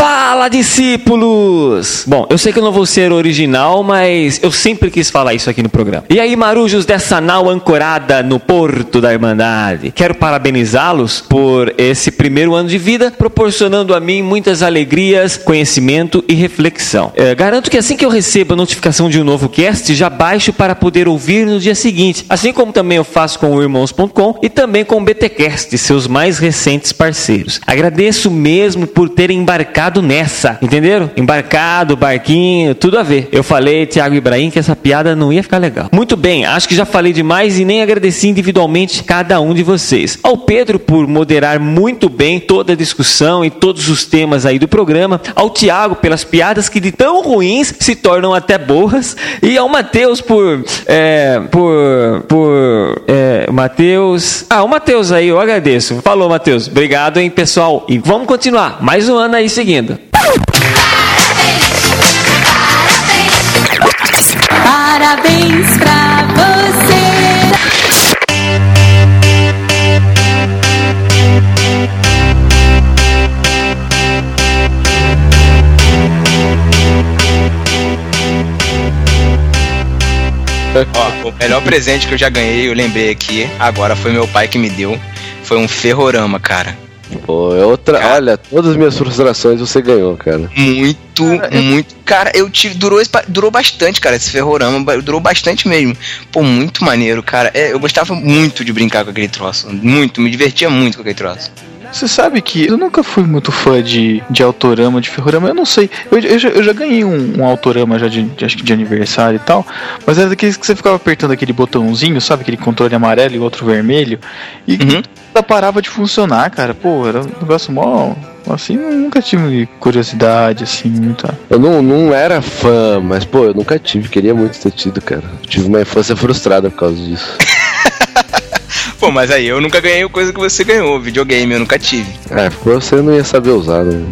Fala, discípulos! Bom, eu sei que eu não vou ser original, mas eu sempre quis falar isso aqui no programa. E aí, marujos dessa nau ancorada no Porto da Irmandade? Quero parabenizá-los por esse primeiro ano de vida, proporcionando a mim muitas alegrias, conhecimento e reflexão. É, garanto que assim que eu recebo a notificação de um novo cast, já baixo para poder ouvir no dia seguinte. Assim como também eu faço com o Irmãos.com e também com o BTcast, seus mais recentes parceiros. Agradeço mesmo por terem embarcado nessa, entenderam? Embarcado, barquinho, tudo a ver. Eu falei, Thiago Ibrahim, que essa piada não ia ficar legal. Muito bem, acho que já falei demais e nem agradeci individualmente cada um de vocês. Ao Pedro por moderar muito bem toda a discussão e todos os temas aí do programa. Ao Thiago pelas piadas que de tão ruins se tornam até boas. E ao Matheus por. É, por. por. É, Matheus. Ah, o Matheus aí, eu agradeço. Falou, Matheus. Obrigado, hein, pessoal. E vamos continuar. Mais um ano aí seguindo. Parabéns pra você. Ó, o melhor presente que eu já ganhei, eu lembrei aqui, agora foi meu pai que me deu. Foi um ferrorama, cara. Pô, é outra. Cara. Olha, todas as minhas frustrações você ganhou, cara. Muito, muito. Cara, eu tive. Durou, durou bastante, cara, esse ferrorama. Durou bastante mesmo. Pô, muito maneiro, cara. É, eu gostava muito de brincar com aquele troço. Muito, me divertia muito com aquele troço. Você sabe que eu nunca fui muito fã de, de autorama, de ferrorama, eu não sei. Eu, eu, já, eu já ganhei um, um autorama já de, de- acho que de aniversário e tal, mas era daqueles que você ficava apertando aquele botãozinho, sabe? Aquele controle amarelo e outro vermelho, e Uhum. Parava de funcionar, cara. Pô, era um negócio mó. Assim, eu nunca tive curiosidade, assim, muita. Eu não, não era fã, mas pô, eu nunca tive, queria muito ter tido, cara. Tive uma infância frustrada por causa disso. Pô, mas aí, eu nunca ganhei coisa que você ganhou. Videogame, eu nunca tive. É, porque você não ia saber usar, né?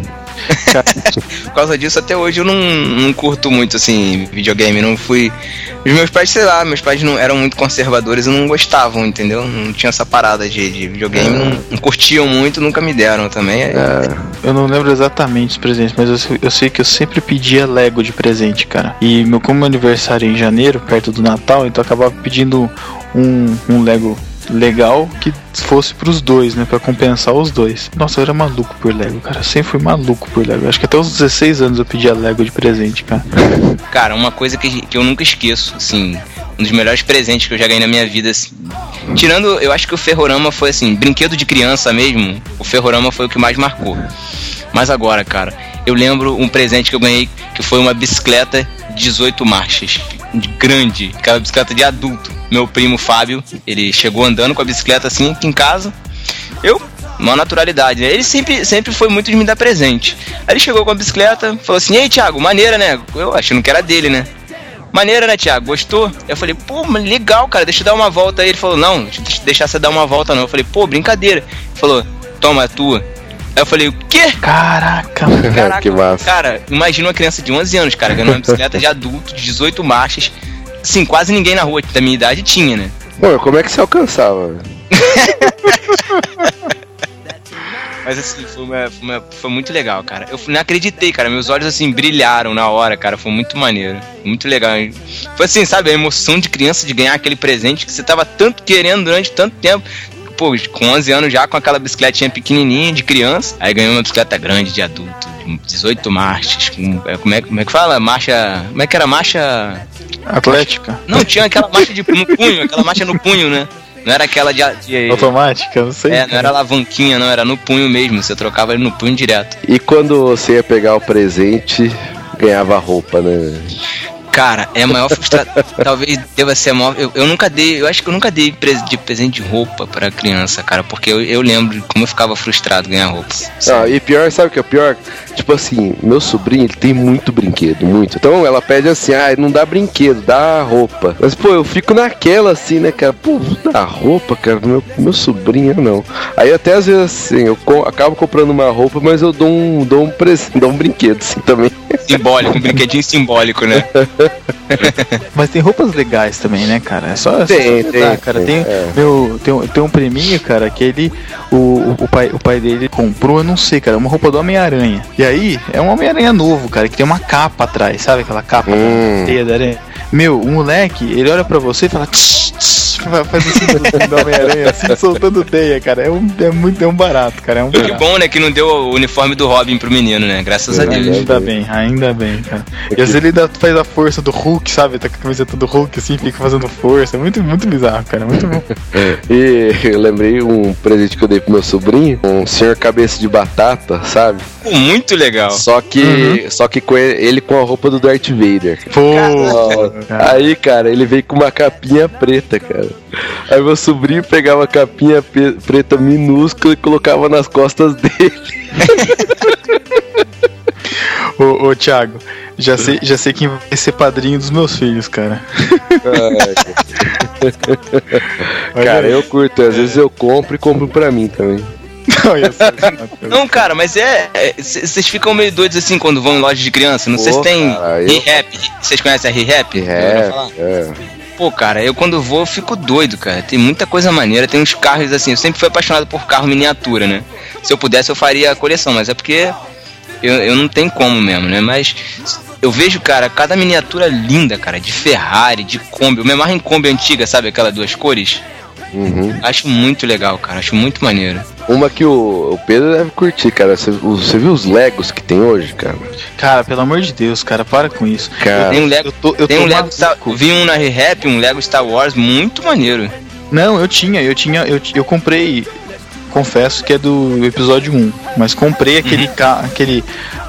Por causa disso, até hoje eu não, não curto muito, assim, videogame. Não fui. Os meus pais, sei lá, meus pais não eram muito conservadores e não gostavam, entendeu? Não tinha essa parada de, de videogame, não, não curtiam muito, nunca me deram também. aí- É, Eu não lembro exatamente os presentes, mas eu, sei- eu sei que eu sempre pedia Lego de presente, cara. E meu, como meu aniversário é em janeiro, perto do Natal, então eu acabava pedindo um, um Lego legal que fosse pros dois, né? Pra compensar os dois. Nossa, eu era maluco por Lego, cara. Eu sempre fui maluco por Lego. Acho que até os 16 anos eu pedia Lego de presente, cara. Cara, uma coisa que, que eu nunca esqueço, assim, um dos melhores presentes que eu já ganhei na minha vida, assim. Tirando, eu acho que o Ferrorama foi assim, brinquedo de criança mesmo, o Ferrorama foi o que mais marcou. Mas agora, cara, eu lembro um presente que eu ganhei que foi uma bicicleta 18 marchas, de grande, aquela bicicleta de adulto. Meu primo Fábio, ele chegou andando com a bicicleta assim aqui em casa. Eu, uma naturalidade, né? Ele sempre, sempre foi muito de me dar presente. Aí ele chegou com a bicicleta, falou assim: Ei, Thiago, maneira, né? Eu achando que era dele, né? Maneira, né, Thiago? Gostou? Eu falei, pô, legal, cara, deixa eu dar uma volta aí. Ele falou, não, deixa deixar você dar uma volta não. Eu falei, pô, brincadeira. Ele falou, toma a tua. Aí eu falei, o quê? Caraca, Caraca, que massa. Cara, imagina uma criança de 11 anos, cara, ganhando uma bicicleta de adulto, de 18 marchas. Sim, quase ninguém na rua da minha idade tinha, né? Pô, como é que você alcançava? Mas assim, foi, uma- foi uma- foi muito legal, cara. Eu não acreditei, cara. Meus olhos assim brilharam na hora, cara. Foi muito maneiro. Muito legal. Foi assim, sabe, a emoção de criança de ganhar aquele presente que você tava tanto querendo durante tanto tempo. Pô, com 11 anos já, com aquela bicicletinha pequenininha de criança. Aí ganhou uma bicicleta grande de adulto, de 18 marchas. Com, é, como, é, como é que fala? Marcha. Como é que era? Marcha. Atlética. Não, tinha aquela marcha de, no punho, aquela marcha no punho, né? Não era aquela de. de Automática, não sei. é, não era alavanquinha, não, era no punho mesmo. Você trocava ele no punho direto. E quando você ia pegar o presente, ganhava roupa, né? Cara, é a maior frustração. Talvez deva ser a maior. Eu, eu nunca dei. Eu acho que eu nunca dei de presente de roupa pra criança, cara. Porque eu, eu lembro como eu ficava frustrado ganhar roupa. Não, e pior, sabe o que é pior? Tipo assim, meu sobrinho, ele tem muito brinquedo, muito. Então ela pede assim, ah, não dá brinquedo, dá roupa. Mas, pô, eu fico naquela assim, né, cara? Pô, dá roupa, cara, meu, meu sobrinho, não. Aí até às vezes assim, eu co- acabo comprando uma roupa, mas eu dou um, dou um presente, dou um brinquedo, assim, também. Simbólico, um brinquedinho simbólico, né? Mas tem roupas legais também, né, cara? É só, é só Tem, tem, dar, cara. tem, Tem, é. meu, tem, um- tem um priminho, cara, que ele. O, o, o pai, o pai dele comprou, eu não sei, cara, uma roupa do Homem-Aranha. E aí, é um Homem-Aranha novo, cara, que tem uma capa atrás, sabe? Aquela capa Hum. teia da aranha. Meu, o moleque, ele olha pra você e fala. "Tss, tss", faz assim do Homem-Aranha, assim, soltando teia, cara. É um, é muito, é um barato, cara. É um Que barato. bom, né? Que não deu o uniforme do Robin pro menino, né? Graças a Deus. Ainda bem, ainda bem, cara. E às vezes ele ainda faz a força do Hulk, sabe? Tá com a camiseta do Hulk assim, fica fazendo força. É muito, muito bizarro, cara. Muito bom. E eu lembrei um presente que eu dei pro meu sobrinho, um senhor cabeça de batata, sabe? Pô, Muito legal. Só que, só que com ele, ele com a roupa do Darth Vader. Pô, Aí, cara, ele veio com uma capinha preta, cara. Aí meu sobrinho pegava a capinha preta minúscula e colocava nas costas dele. ô, ô, Thiago, já sei, já sei quem vai ser padrinho dos meus filhos, cara. Cara, eu curto. Às vezes eu compro e compro pra mim também. Só. Não, cara, mas é. é, Vocês ficam meio doidos assim quando vão em loja de criança. Não sei se tem eu- Re-Rap. Vocês conhecem a Re-Rap? É, é. Pô, cara, eu quando vou eu fico doido, cara. Tem muita coisa maneira. Tem uns carros assim. Eu sempre fui apaixonado por carro miniatura, né? Se eu pudesse, eu faria a coleção, mas é porque eu, eu não tenho como mesmo, né? Mas eu vejo, cara, cada miniatura linda, cara, de Ferrari, de Kombi. Eu me amarro em Kombi antiga, sabe? Aquela duas cores. Uhum. Acho muito legal, cara. Acho muito maneiro. Uma que o, o Pedro deve curtir, cara. Você, viu os Legos que tem hoje, cara? Cara, pelo amor de Deus, cara, para com isso. Cara, Tem um Lego, Eu tô, eu tô um Lego Star, vi um na Re-Rap, um Lego Star Wars muito maneiro. Não, eu tinha, eu tinha, eu, eu comprei, confesso que é do episódio 1, mas comprei aquele ca, aquele,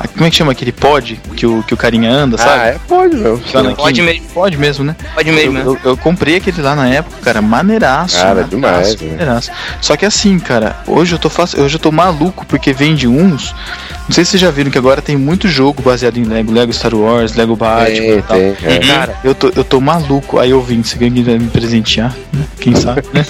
como é que chama aquele pod que o, que o carinha anda, ah, sabe? é, pode mesmo. Lá na Pode mesmo. Pode mesmo, né? Pode mesmo, eu, né? eu, eu comprei aquele lá na época, cara, maneiraço. Cara, maneiraço, demais, né? maneiraço. Só que assim, cara, hoje eu tô fac- hoje eu tô maluco porque vende uns. Não sei se vocês já viram que agora tem muito jogo baseado em Lego, Lego Star Wars, Lego Batman Tem, e tal. tem, é. Cara, eu tô, eu tô maluco. Aí eu vim, você ganha me presentear, né? Quem sabe, né?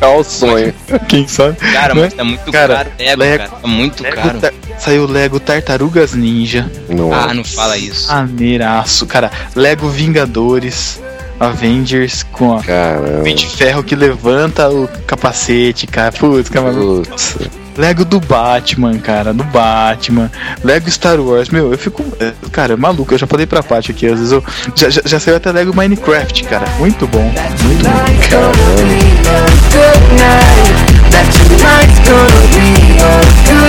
Olha o sonho. Quem sabe? Cara, né? mas tá muito Cara, caro Lego, Lego- cara. Tá muito Lego caro. Tar- Saiu Lego Tartarugas Ninja. Nossa. Ah, não fala isso. Maneiraço, cara. Lego Vingadores. Avengers com a Caramba. De ferro que levanta o capacete, cara. Putz, cara, Putz. Lego do Batman, cara, do Batman. Lego Star Wars, meu, eu fico. é, Cara, maluco, eu já falei pra Paty aqui, às vezes eu. Já, já, já saiu até Lego Minecraft, cara. Muito bom. Muito bom. Parabéns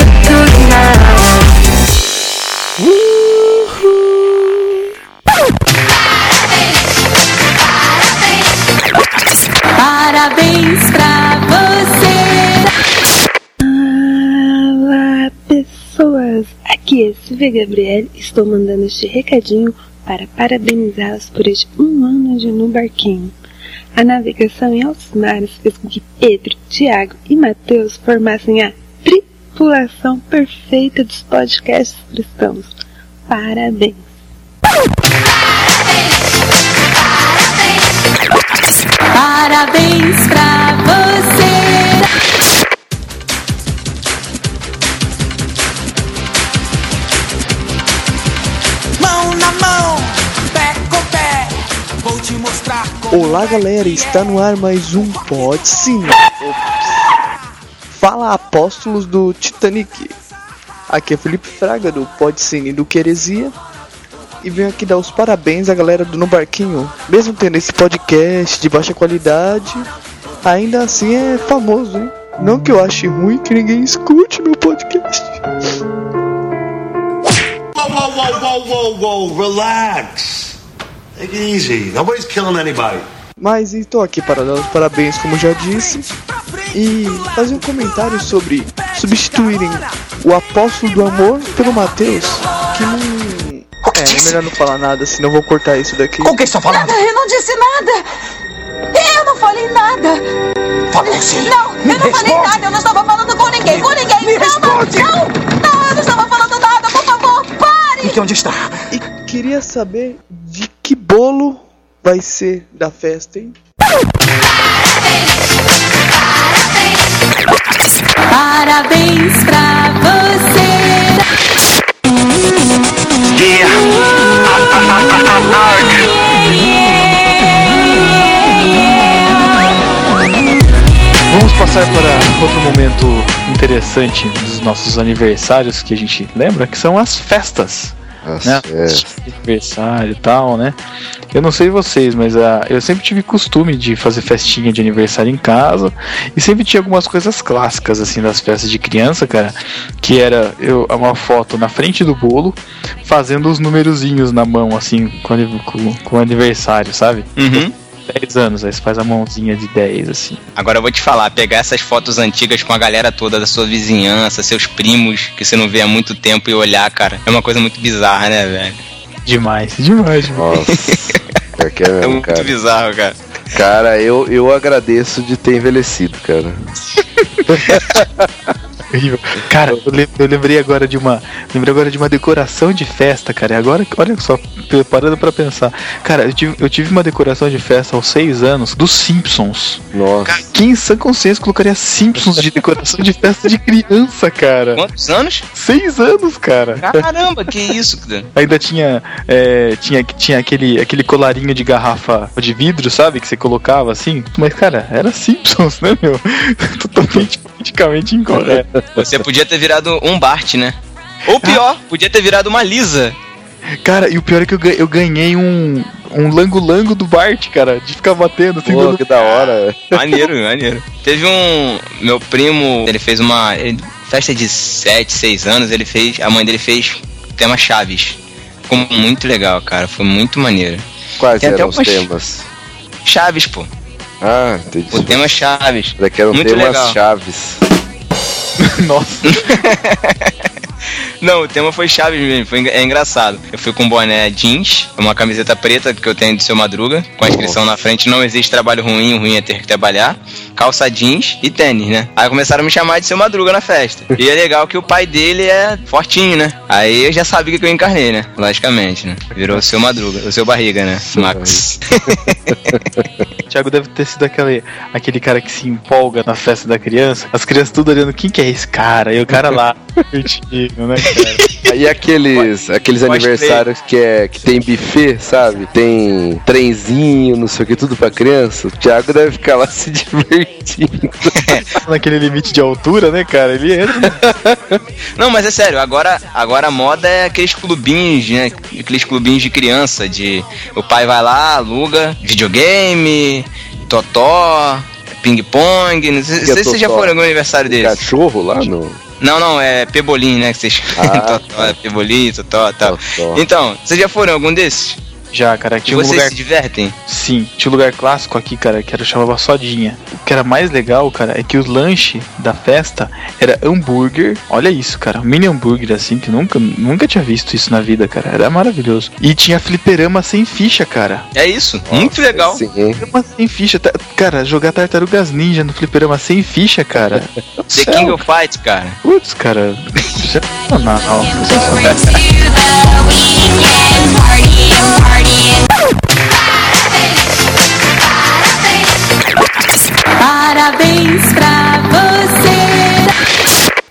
Aqui é Silvia Gabriel estou mandando este recadinho para parabenizá-las por este um ano de No Barquinho. A navegação em altos mares fez com que Pedro, Tiago e Mateus formassem a tripulação perfeita dos podcasts cristãos. Parabéns Olá galera, está no ar mais um Pod Sim. Fala apóstolos do Titanic. Aqui é Felipe Fraga do Pod Cine do Queresia. E venho aqui dar os parabéns à galera do No Barquinho. Mesmo tendo esse podcast de baixa qualidade, ainda assim é famoso, hein? Não que eu ache ruim que ninguém escute meu podcast. Whoa, whoa, whoa, whoa, whoa, relax. Take it easy. Nobody's killing anybody. Mas estou aqui para dar os parabéns, como já disse, e fazer um comentário sobre substituírem o apóstolo do amor pelo Mateus, que não. É, é melhor não falar nada, senão eu vou cortar isso daqui. O que está falando? Nada, eu não disse nada. Eu não falei nada. Falou sim. Não, eu não falei nada. Eu não estava falando com ninguém. Com ninguém. Me não, responde. não, não, eu não estava falando nada. Por favor, pare. Então onde está? E queria saber de que bolo vai ser da festa, hein? Parabéns pra você. Vamos passar para outro momento interessante dos nossos aniversários que a gente lembra, que são as festas. As né? festas. Aniversário e tal, né? Eu não sei vocês, mas ah, eu sempre tive costume de fazer festinha de aniversário em casa e sempre tinha algumas coisas clássicas assim das festas de criança, cara, que era eu uma foto na frente do bolo fazendo os numerozinhos na mão assim com, com, com o aniversário, sabe? Uhum. 10 anos, aí você faz a mãozinha de 10 assim. Agora eu vou te falar, pegar essas fotos antigas com a galera toda da sua vizinhança, seus primos, que você não vê há muito tempo e olhar, cara, é uma coisa muito bizarra, né, velho? Demais, demais, demais. Nossa. É É mesmo, muito cara. bizarro, cara. Cara, eu, eu agradeço de ter envelhecido, cara. Horrível. Cara, eu, lem- eu lembrei agora de uma. Lembrei agora de uma decoração de festa, cara. E agora, olha só, parando pra pensar. Cara, eu tive, eu tive uma decoração de festa aos seis anos dos Simpsons. Nossa. Quem em sã consciência colocaria Simpsons de decoração de festa de criança, cara? Quantos anos? Seis anos, cara. Caramba, que isso, cara. Ainda tinha, é, tinha, tinha aquele, aquele colarinho de garrafa de vidro, sabe? Que você colocava assim. Mas, cara, era Simpsons, né, meu? Totalmente politicamente incorreto. Você podia ter virado um Bart, né? Ou pior, podia ter virado uma Lisa. Cara, e o pior é que eu, ga- eu ganhei um, um lango-lango do Bart, cara, de ficar batendo assim. Pô, dando- que da hora. Maneiro, maneiro. Teve um. Meu primo, ele fez uma. ele- festa de 7, 6 anos, ele fez. A mãe dele fez tema Chaves. Ficou muito legal, cara. Foi muito maneiro. Quais Tem eram os umas- temas? Chaves, pô. Ah, entendi. O tema Chaves. Daqui eram Muito temas legal. chaves. Nossa. Não, o tema foi Chaves mesmo, foi, é engraçado. Eu fui com um boné jeans, uma camiseta preta que eu tenho do seu Madruga, com a inscrição na frente, não existe trabalho ruim, o ruim é ter que trabalhar, calça jeans e tênis, né? Aí começaram a me chamar de seu Madruga na festa. E é legal que o pai dele é fortinho, né? Aí eu já sabia que eu encarnei, né? Logicamente, né? Virou o seu Madruga, o seu barriga, né? Max. Thiago deve ter sido aquele, aquele cara que se empolga na festa da criança. As crianças tudo olhando, quem que é esse cara? E o cara lá, curtindo, né, cara? Aí aqueles, aqueles Pode aniversários que, é, que tem buffet, sabe? Tem trenzinho, não sei o que, tudo pra criança. O Thiago deve ficar lá se divertindo. Naquele limite de altura, né, cara? Ele entra. Não, mas é sério, agora, agora a moda é aqueles clubinhos, né? Aqueles clubinhos de criança, de o pai vai lá, aluga videogame, totó, ping-pong. Não sei, é sei se vocês já foram em algum aniversário desse. cachorro lá no. Não, não, é pebolim, né? Que vocês Ah, totó, é pebolim, totó e tal. Totó. Então, vocês já foram em algum desses? Já, cara, Que tinha um vocês lugar. se divertem? Sim, tinha um lugar clássico aqui, cara, que era chamava Sodinha. O que era mais legal, cara, é que o lanche da festa era hambúrguer. Olha isso, cara, um mini hambúrguer assim, que nunca, nunca tinha visto isso na vida, cara. Era maravilhoso. E tinha fliperama sem ficha, cara. É isso, muito legal. Sim? Fliperama sem ficha. ta- Cara, jogar tartarugas ninja no fliperama sem ficha, cara. The King of Fight, cara. Putz, cara. Sensacional. Parabéns você.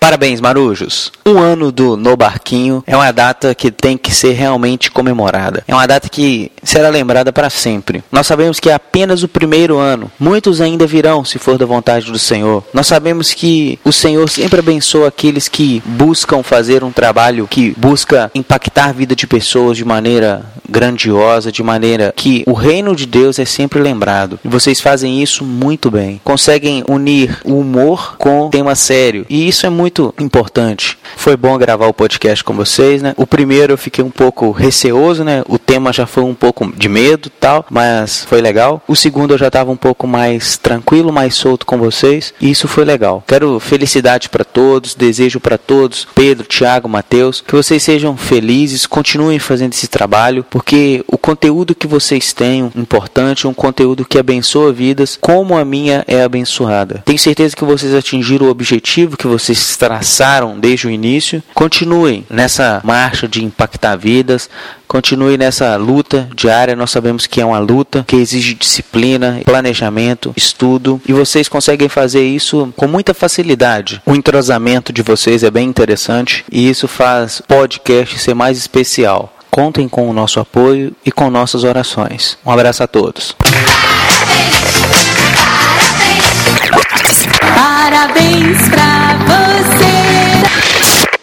Parabéns, Marujos! Um ano do No Barquinho é uma data que tem que ser realmente comemorada. É uma data que será lembrada para sempre. Nós sabemos que é apenas o primeiro ano. Muitos ainda virão, se for da vontade do Senhor. Nós sabemos que o Senhor sempre abençoa aqueles que buscam fazer um trabalho que busca impactar a vida de pessoas de maneira grandiosa, de maneira que o reino de Deus é sempre lembrado. E vocês fazem isso muito bem. Conseguem unir o humor com o tema sério. E isso é muito importante. Foi bom gravar o podcast com vocês, né? O primeiro eu fiquei um pouco receoso, né? O tema já foi um pouco de medo tal, mas foi legal. O segundo eu já estava um pouco mais tranquilo, mais solto com vocês, e isso foi legal. Quero felicidade para todos, desejo para todos, Pedro, Tiago, Mateus, que vocês sejam felizes, continuem fazendo esse trabalho, porque o conteúdo que vocês têm, importante, um conteúdo que abençoa vidas, como a minha é abençoada. Tenho certeza que vocês atingiram o objetivo que vocês traçaram desde o início. Continuem nessa marcha de impactar vidas, continue nessa luta diária. Nós sabemos que é uma luta que exige disciplina, planejamento, estudo, e vocês conseguem fazer isso com muita facilidade. O entrosamento de vocês é bem interessante e isso faz podcast ser mais especial. Contem com o nosso apoio e com nossas orações. Um abraço a todos. Pra você.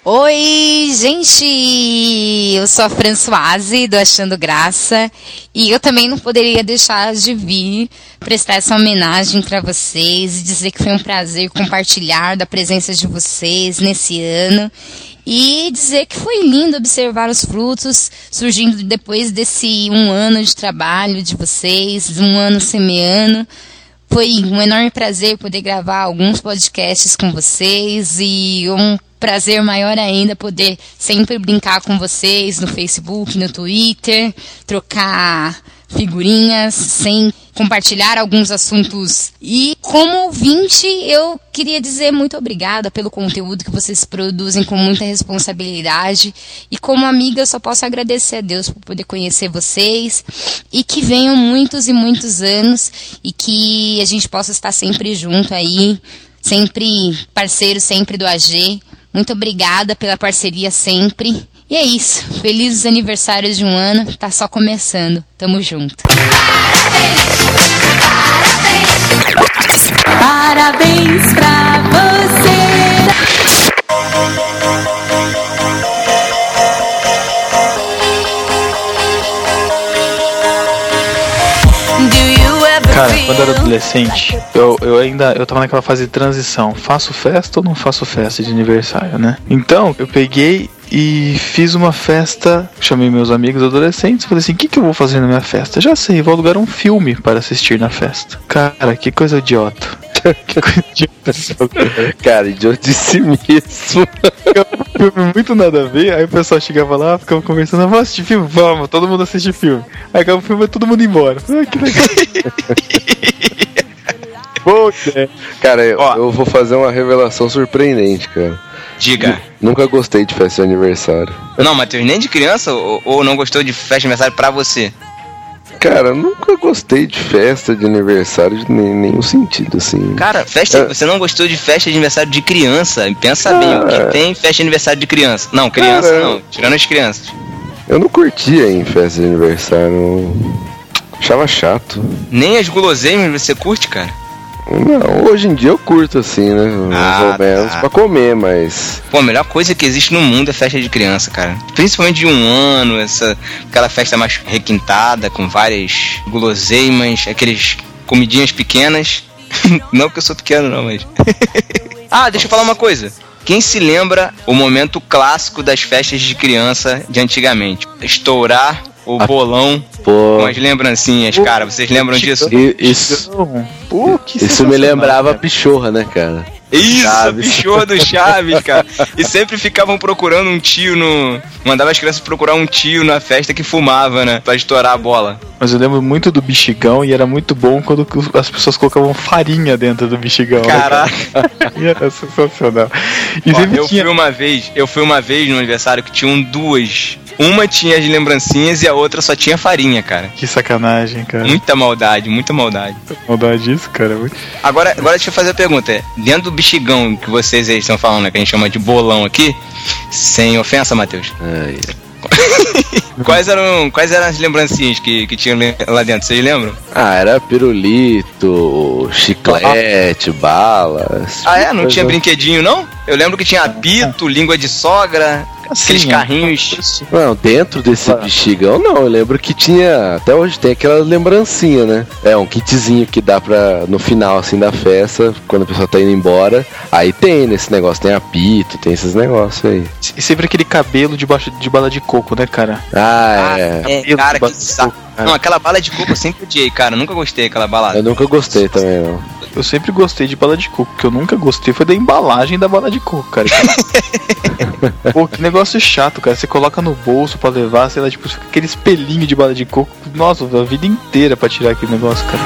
Oi, gente! Eu sou a Françoise do Achando Graça e eu também não poderia deixar de vir prestar essa homenagem para vocês e dizer que foi um prazer compartilhar da presença de vocês nesse ano e dizer que foi lindo observar os frutos surgindo depois desse um ano de trabalho de vocês, um ano semeando. Foi um enorme prazer poder gravar alguns podcasts com vocês e um prazer maior ainda poder sempre brincar com vocês no Facebook, no Twitter, trocar figurinhas, sem compartilhar alguns assuntos. E como ouvinte, eu queria dizer muito obrigada pelo conteúdo que vocês produzem com muita responsabilidade. E como amiga, eu só posso agradecer a Deus por poder conhecer vocês e que venham muitos e muitos anos e que a gente possa estar sempre junto aí, sempre parceiro sempre do AG. Muito obrigada pela parceria sempre. E é isso. Felizes aniversários de um ano. Tá só começando. Tamo junto. Parabéns pra você. Cara, quando eu era adolescente, eu, eu ainda eu tava naquela fase de transição. Faço festa ou não faço festa de aniversário, né? Então, eu peguei e fiz uma festa, chamei meus amigos adolescentes, falei assim: "O que que eu vou fazer na minha festa?" Já sei, vou alugar um filme para assistir na festa. Cara, que coisa idiota. que coisa idiota. Cara, idiotice mesmo. filme muito nada a ver, aí o pessoal chegava lá, ficava conversando, vamos assistir filme? Vamos, todo mundo assiste filme. Aí acaba o filme e todo mundo embora. Ah, que legal. Ideia. Cara, eu, eu vou fazer uma revelação surpreendente, cara. Diga. Nunca gostei de festa de aniversário. Não, Matheus, nem de criança ou, ou não gostou de festa de aniversário pra você? Cara, nunca gostei de festa de aniversário de nenhum sentido, assim. Cara, festa, você não gostou de festa de aniversário de criança? Pensa bem, o que tem festa de aniversário de criança? Não, criança Cara, não, tirando as crianças. Eu não curtia em festa de aniversário. Achava chato. Nem as guloseimas você curte, cara? Não, hoje em dia eu curto assim, né? Mais ou menos tá. pra comer, mas. Pô, a melhor coisa que existe no mundo é festa de criança, cara. Principalmente de um ano, essa aquela festa mais requintada, com várias guloseimas, aqueles comidinhas pequenas. não que eu sou pequeno, não, mas. ah, deixa eu falar uma coisa. Quem se lembra o momento clássico das festas de criança de antigamente? Estourar o bolão Pô. com as lembrancinhas, cara. Vocês lembram disso? Isso Pô, que isso me lembrava a pichorra, né, cara? Isso, Chaves. bichô do Chaves, cara. E sempre ficavam procurando um tio no. Mandava as crianças procurar um tio na festa que fumava, né? Pra estourar a bola. Mas eu lembro muito do bexigão e era muito bom quando as pessoas colocavam farinha dentro do bexigão. né, cara? E era sensacional. E Ó, sempre eu tinha. fui uma vez, eu fui uma vez no aniversário que tinham duas. Uma tinha as lembrancinhas e a outra só tinha farinha, cara. Que sacanagem, cara. Muita maldade, muita maldade. Maldade disso, cara. Agora, agora deixa eu fazer a pergunta. é, Dentro do bexigão que vocês aí estão falando, né, que a gente chama de bolão aqui, sem ofensa, Matheus. quais, eram, quais eram as lembrancinhas que, que tinham lá dentro? Vocês lembram? Ah, era pirulito, chiclete, balas. Ah, é? Não tinha brinquedinho, não? Eu lembro que tinha apito, língua de sogra, aqueles Sim, carrinhos. Não, dentro desse bexigão não, eu lembro que tinha, até hoje tem aquela lembrancinha, né? É um kitzinho que dá pra, no final assim da festa, quando a pessoa tá indo embora, aí tem nesse negócio, tem apito, tem esses negócios aí. E sempre aquele cabelo debaixo de bala de coco, né, cara? Ah, é. É, cara, que saco. Não, aquela bala de coco eu sempre odiei, cara. Nunca gostei daquela balada. Eu nunca gostei também, não. Eu sempre gostei de bala de coco. O que eu nunca gostei foi da embalagem da bala de coco, cara. Pô, que negócio chato, cara. Você coloca no bolso pra levar, sei lá, tipo, fica aquele espelhinho de bala de coco. Nossa, a vida inteira pra tirar aquele negócio, cara.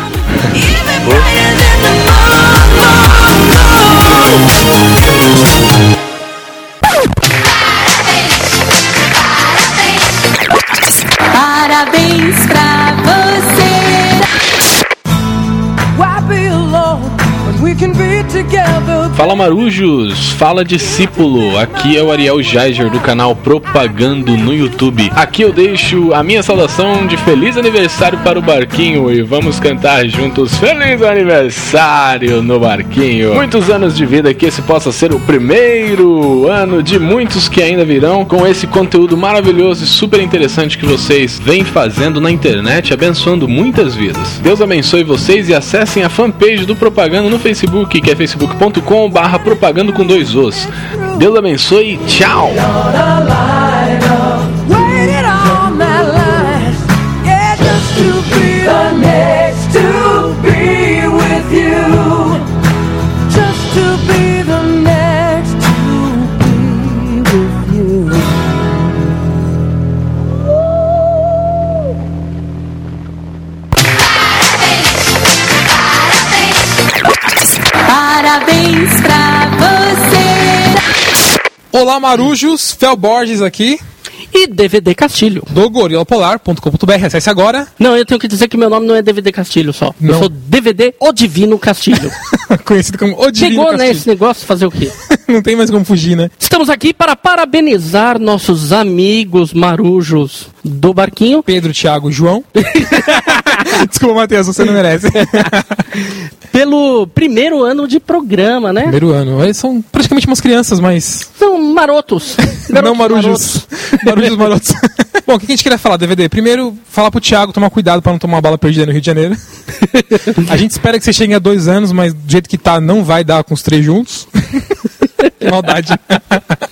Fala Marujos, fala discípulo. Aqui é o Ariel Geiger do canal Propagando no YouTube. Aqui eu deixo a minha saudação de feliz aniversário para o Barquinho e vamos cantar juntos Feliz aniversário no Barquinho. Muitos anos de vida que esse possa ser o primeiro ano de muitos que ainda virão com esse conteúdo maravilhoso e super interessante que vocês vêm fazendo na internet, abençoando muitas vidas. Deus abençoe vocês e acessem a fanpage do Propaganda no Facebook, que é facebook.com barra propaganda com dois os. Deus abençoe, tchau! Olá, Marujos, Fel Borges aqui. E DVD Castilho. Do gorilapolar.com.br. Acesse agora. Não, eu tenho que dizer que meu nome não é DVD Castilho só. Eu Não. sou DVD O Divino Castilho. Conhecido como O Divino Chegou, né, Castilho. esse negócio, fazer o quê? Não tem mais como fugir, né? Estamos aqui para parabenizar nossos amigos marujos do barquinho. Pedro, Thiago e João. Desculpa, Matheus, você não merece. Pelo primeiro ano de programa, né? Primeiro ano. Eles são praticamente umas crianças, mas. São marotos. não marujos. Marujos marotos. Bom, o que a gente queria falar, DVD? Primeiro, falar pro Thiago tomar cuidado pra não tomar uma bala perdida no Rio de Janeiro. a gente espera que você chegue a dois anos, mas do jeito que tá, não vai dar com os três juntos. Que Maldade.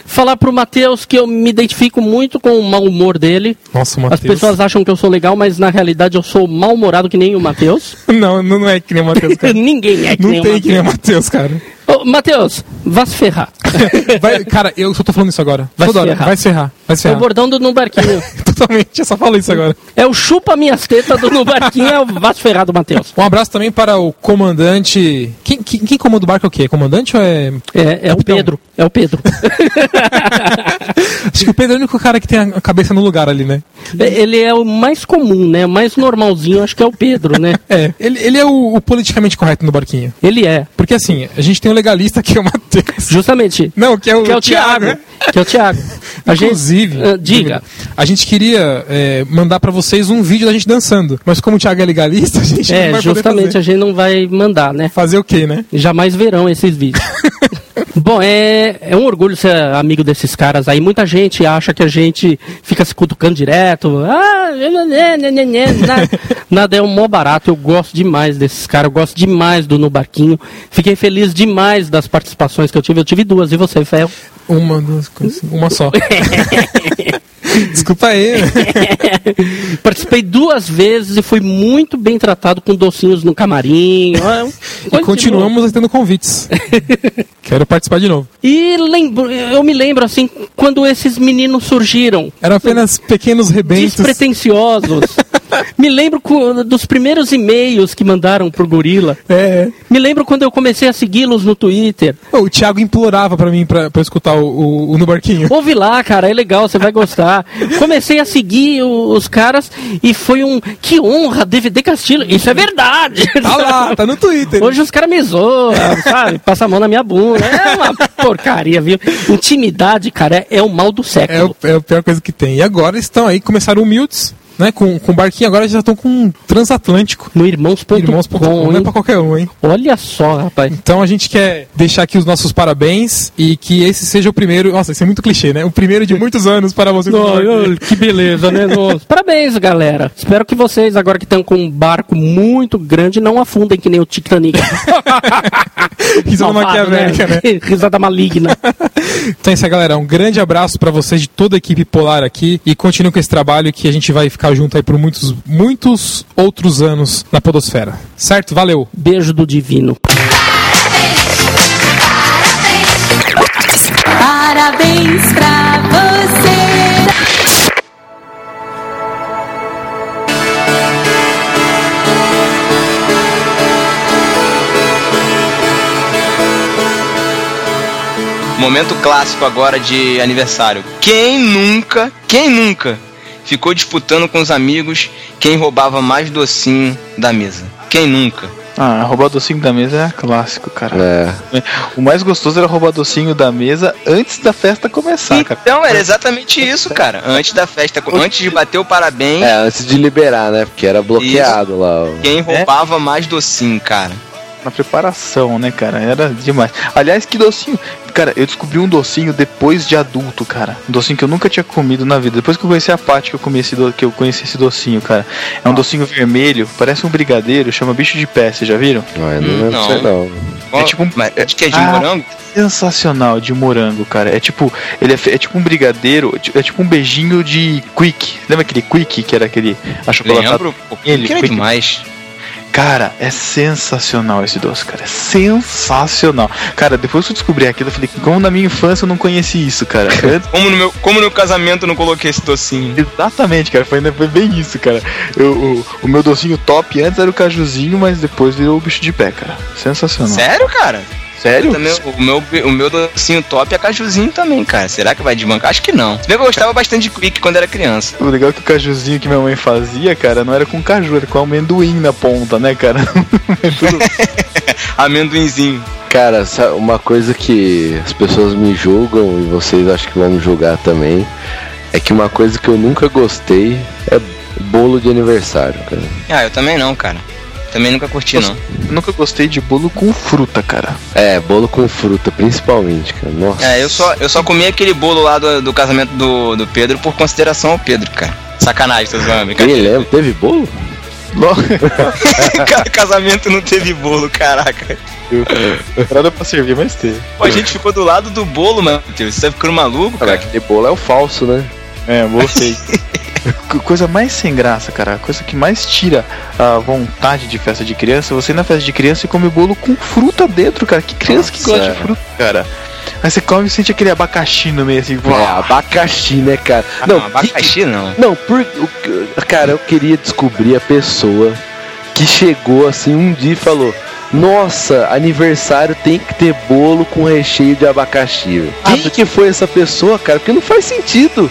Falar pro Matheus que eu me identifico muito com o mau humor dele. Nossa, o As Matheus. pessoas acham que eu sou legal, mas na realidade eu sou mal-humorado que nem o Matheus. Não, não é que nem o Matheus, cara. Ninguém é que Não nem o tem que nem o Matheus. Matheus, cara. Ô, Matheus, vá se ferrar. Vai- cara, eu só tô falando isso agora. Vai Toda se hora. ferrar. Vai se ferrar. Vai se É o ferrar. bordão do No Barquinho. Totalmente, eu só falo isso agora. É o chupa minhas tetas do No Barquinho, é o vá se ferrar do Matheus. Um abraço também para o comandante. Quem, quem, quem comanda o barco é o quê? Comandante ou é. É, é o? Pedro. É o Pedro. Acho que o Pedro é o único cara que tem a cabeça no lugar ali, né? Ele é o mais comum, né? O mais normalzinho, acho que é o Pedro, né? É, ele, ele é o, o politicamente correto no barquinho. Ele é. Porque assim, a gente tem um legalista que é o Matheus. Justamente. Não, que é o, Que é o Thiago. né? Que é o Thiago. A gente- Inclusive, Ah, diga. A gente queria é, mandar pra vocês um vídeo da gente dançando. Mas como o Thiago é legalista, a gente não É, vai justamente a gente não vai mandar, né? Fazer o quê, né? Jamais verão esses vídeos. Bom, é, é um orgulho ser amigo desses caras aí. Muita gente acha que a gente fica se cutucando direto. Ah, né, né, né, né, nada, nada é um mó barato. Eu gosto demais desses caras. Eu gosto demais do No Barquinho. Fiquei feliz demais das participações que eu tive. Eu tive duas. E você, Fel? Uma, duas coisas. Uma só. Desculpa aí. Participei duas vezes e fui muito bem tratado com docinhos no camarim. Ah, E continuamos tendo convites. Quero participar de novo. E lembro, eu me lembro assim, quando esses meninos surgiram. Eram apenas pequenos rebentos. Despretensiosos. me lembro dos primeiros e-mails que mandaram pro Gorila. É. Me lembro quando eu comecei a segui-los no Twitter. O Thiago implorava pra mim eu escutar o, o, o No Barquinho. Ouve lá, cara, é legal, você vai gostar. Comecei a seguir o- os caras e foi um. Que honra, DVD Castilho. Isso é verdade. Tá lá, tá no Twitter. Hoje os caras me zoam, sabe? Passa a mão na minha bunda. É uma porcaria, viu? Intimidade, cara, é, é o mal do É, século. o- é a pior coisa que tem. E agora estão aí, começaram humildes, né? Com, com barquinho, agora já estão com um transatlântico. No irmãos.com. Irmãos.com, não é pra qualquer um, hein? Olha só, rapaz. Então a gente quer deixar aqui os nossos parabéns e que esse seja o primeiro. Nossa, isso é muito clichê, né? O primeiro de muitos anos para vocês. ai, que beleza, né? Nossa. Parabéns, galera. Espero que vocês, agora que estão com um barco muito grande, não afundem que nem o Titanic. Risada maquiavélica, né? Risada maligna. Então é isso aí, galera. Um grande abraço pra vocês de toda a equipe Polar aqui e continue com esse trabalho que a gente vai ficar junto aí por muitos, muitos outros anos na Podosfera. Certo? Valeu! Beijo do divino. Parabéns pra você. Momento clássico agora de aniversário. Quem nunca, quem nunca ficou disputando com os amigos quem roubava mais docinho da mesa? Quem nunca? Ah, roubar docinho da mesa é clássico, cara. É. O mais gostoso era roubar docinho da mesa antes da festa começar, cara. Então, era exatamente isso, cara. Antes da festa, antes de bater o parabéns, É, antes de liberar, né? Porque era bloqueado lá. o- quem roubava mais docinho, cara? Na preparação, né, cara? Era demais. Aliás, que docinho. Cara, eu descobri um docinho depois de adulto, cara. Um docinho que eu nunca tinha comido na vida. Depois que eu conheci a Paty, que eu, comi esse do- que eu conheci esse docinho, cara. É um docinho vermelho, parece um brigadeiro, chama bicho de pé, vocês já viram? Não, eu não lembro não. aí, não. É tipo um. Mas Acho que é de Ah, morango? Sensacional de morango, cara. É tipo, ele é, é tipo um brigadeiro, é é tipo um beijinho de quick. Lembra aquele quick que era aquele achocolatado? Lembro. Ele, que era quick. demais. Cara, é sensacional esse doce, cara. É sensacional. Cara, depois que eu descobri aquilo, eu falei, como na minha infância eu não conheci isso, cara. Como no meu, como no casamento eu não coloquei esse docinho? Exatamente, cara. Foi, foi bem isso, cara. Eu, o, o meu docinho top antes era o cajuzinho, mas depois virou o bicho de pé, cara. Sensacional. Sério, cara? Sério? Também, o, meu, o meu docinho top é cajuzinho também, cara. Será que vai desbancar? Acho que não. Se bem que eu gostava bastante de quick quando era criança. O legal é que o cajuzinho que minha mãe fazia, cara, não era com caju, era com amendoim na ponta, né, cara? Amendoinzinho. Cara, uma coisa que as pessoas me julgam e vocês acho que vão me julgar também é que uma coisa que eu nunca gostei é bolo de aniversário, cara. Ah, eu também não, cara. Também nunca curti, não. Eu nunca gostei de bolo com fruta, cara. É, bolo com fruta, principalmente, cara. Nossa. É, eu só, eu só comi aquele bolo lá do, do casamento do, do Pedro por consideração ao Pedro, cara. Sacanagem, seus homens. Nem lembro, teve bolo? Cara, casamento não teve bolo, caraca. Nada pra servir, mas teve. Pô, a gente ficou do lado do bolo, mano. Você tá ficando maluco, Cara, cara? aquele bolo é o falso, né? É. Co- Coisa mais sem graça, cara. Coisa que mais tira a vontade de festa de criança, você ir na festa de criança e come bolo com fruta dentro, cara. Que criança que Nossa. gosta de fruta, cara? Aí você come e sente aquele abacaxi no meio assim. É, abacaxi, né, cara? Ah, não, não, abacaxi não. Não, por, cara, eu queria descobrir a pessoa que chegou assim um dia e falou: Nossa, aniversário tem que ter bolo com recheio de abacaxi. velho. Quem que foi essa pessoa, cara? Porque não faz sentido.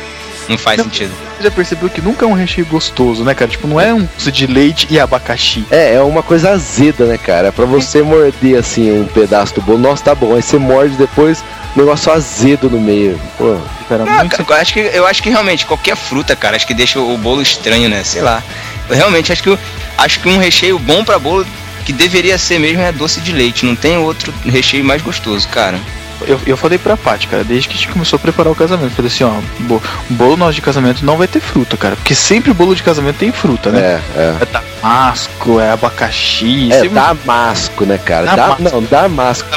Não faz sentido. Você já percebeu que nunca é um recheio gostoso, né, cara? Tipo, não é um doce de leite e abacaxi. É, é uma coisa azeda, né, cara? Pra você morder assim um pedaço do bolo, nossa, tá bom. Aí você morde depois, negócio azedo no meio. Pô, cara, Não, cara, eu acho que eu acho que realmente qualquer fruta, cara, acho que deixa o bolo estranho, né? Sei lá. Eu realmente acho que acho que um recheio bom pra bolo que deveria ser mesmo é doce de leite. Não tem outro recheio mais gostoso, cara. Eu, eu falei pra Paty, cara, desde que a gente começou a preparar o casamento. Falei assim, ó, bo- bolo nosso de casamento não vai ter fruta, cara. Porque sempre bolo de casamento tem fruta, né? É, é. É damasco, é abacaxi. É, damasco, né, cara? Da, Damasco. não, damasco.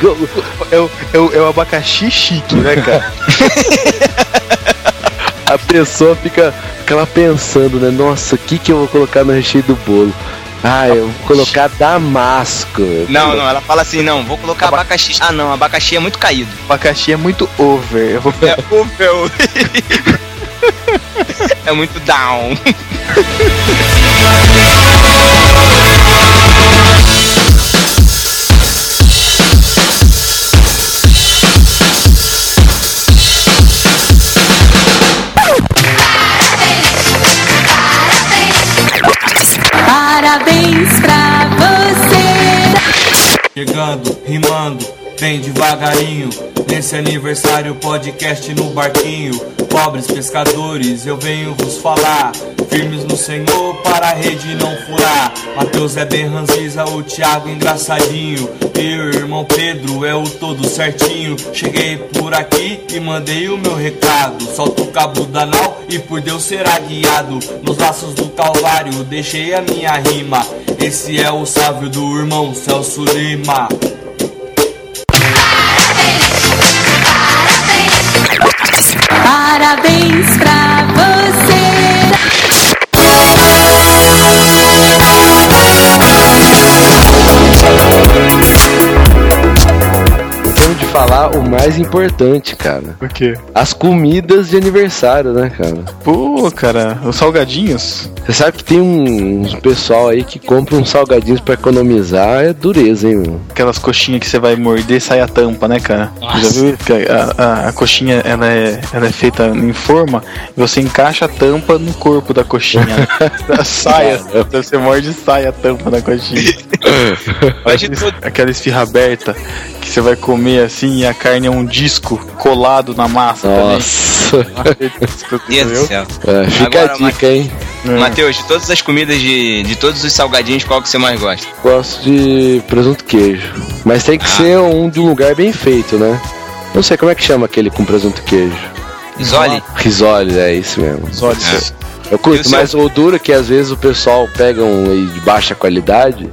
É o, é, o, é o abacaxi chique, né, cara? A pessoa fica, fica lá pensando, né? Nossa, o que, que eu vou colocar no recheio do bolo? Ah, eu vou colocar damasco. Não, não, ela fala assim, não, vou colocar abacaxi. Ah, não, abacaxi é muito caído. abacaxi é muito over. Eu vou É over. é muito down. bem devagarinho. Nesse aniversário, podcast no barquinho. Pobres pescadores, eu venho vos falar. Firmes no Senhor para a rede não furar. Mateus é bem ranziza, o Thiago engraçadinho. E o irmão Pedro é o todo certinho. Cheguei por aqui e mandei o meu recado. Solta o cabo da nau e por Deus será guiado. Nos laços do Calvário deixei a minha rima. Esse é o sábio do irmão Celso Lima. Parabéns pra falar o mais importante, cara. O quê? As comidas de aniversário, né, cara? Pô, cara, os salgadinhos. Você sabe que tem um- uns pessoal aí que compra uns salgadinhos pra economizar, é dureza, hein, meu? Aquelas coxinhas que você vai morder e sai a tampa, né, cara? Já viu? Que A, a- a coxinha ela é, ela é feita em forma e você encaixa a tampa no corpo da coxinha. né? sai, a- então você morde e sai a tampa da coxinha. Aquela- Aquela esfirra aberta que você vai comer assim e a carne é um disco colado na massa Nossa. também. Deus do céu. É, fica Agora, a dica, hein? Matheus, de todas as comidas de, de todos os salgadinhos, qual que você mais gosta? Gosto de presunto queijo. Mas tem que ser um de um lugar bem feito, né? Não sei como é que chama aquele com presunto queijo. Risole? Risole, é isso mesmo. Risole, Eu E curto, mas o duro é que às vezes o pessoal pega um de baixa qualidade,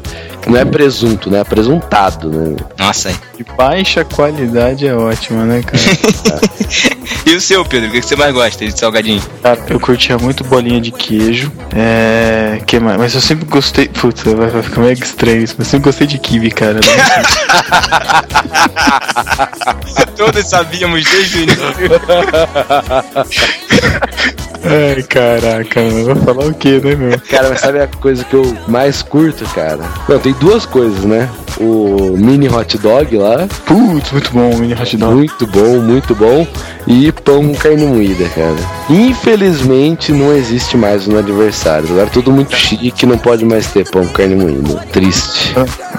não é presunto, né? É presuntado, né? Nossa, aí. De baixa qualidade é ótima, né, cara? E o seu, Pedro? O que que você mais gosta de salgadinho? Cara, eu curtia muito bolinha de queijo. É. Que mais? Mas eu sempre gostei. Putz, vai vai ficar meio estranho isso, mas eu sempre gostei de kiwi, cara. né? Todos sabíamos desde o início. Ai, caraca, mano. Vou falar o que, né, meu? Cara, mas sabe a coisa que eu mais curto, cara? Não, tem duas coisas, né? O mini hot dog lá. Putz, muito bom o mini hot dog. Muito bom, muito bom. E pão com carne moída, cara. Infelizmente não existe mais no aniversário. Agora tudo muito chique, não pode mais ter pão com carne moída. Triste.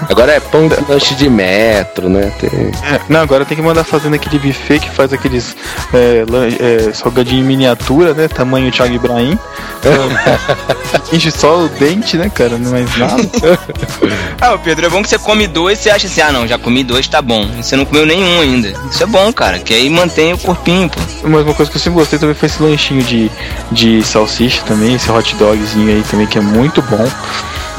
Agora é pão de lanche de metro, né? Tem... É, não, agora tem que mandar fazendo aquele buffet que faz aqueles é, é, salgadinho em miniatura, né? Tamanho Thiago Ibrahim. Enche só o dente, né, cara? Não é mais nada. Ah, ô Pedro, é bom que você come dois e você acha assim, ah não, já comi dois, tá bom. E você não comeu nenhum ainda. Isso é bom, cara, que aí mantém o corpinho, pô. Mas uma coisa que eu sempre gostei também foi esse lanchinho de, de salsicha também, esse hot dogzinho aí também, que é muito bom.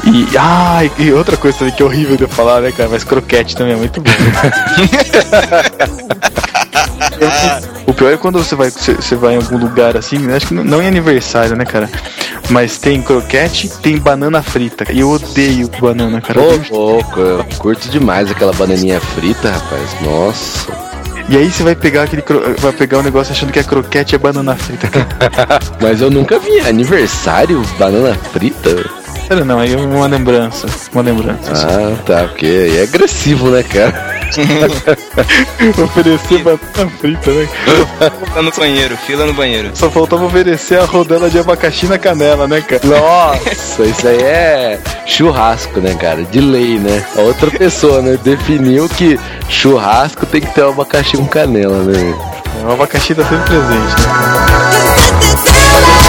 E, ah, e outra coisa também que é horrível de eu falar, né, cara? Mas croquete também é muito bom. o pior é quando você vai, você, vai em algum lugar assim, né? acho que não, em aniversário, né, cara? Mas tem croquete, tem banana frita. E eu odeio banana, cara. Ô, louco, eu curto demais aquela bananinha frita, rapaz. Nossa. E aí você vai pegar aquele cro- vai pegar o negócio achando que a croquete é banana frita. cara. Mas eu nunca vi aniversário banana frita. Não, aí é uma lembrança. Uma lembrança. Ah, tá, porque aí é agressivo, né, cara? Oferecer batata frita, né? Fila no banheiro, fila no banheiro. Só faltava oferecer a rodela de abacaxi na canela, né, cara? Nossa, isso aí é churrasco, né, cara? De lei, né? A outra pessoa, né, definiu que churrasco tem que ter um abacaxi com canela, né? O abacaxi tá sempre presente, né?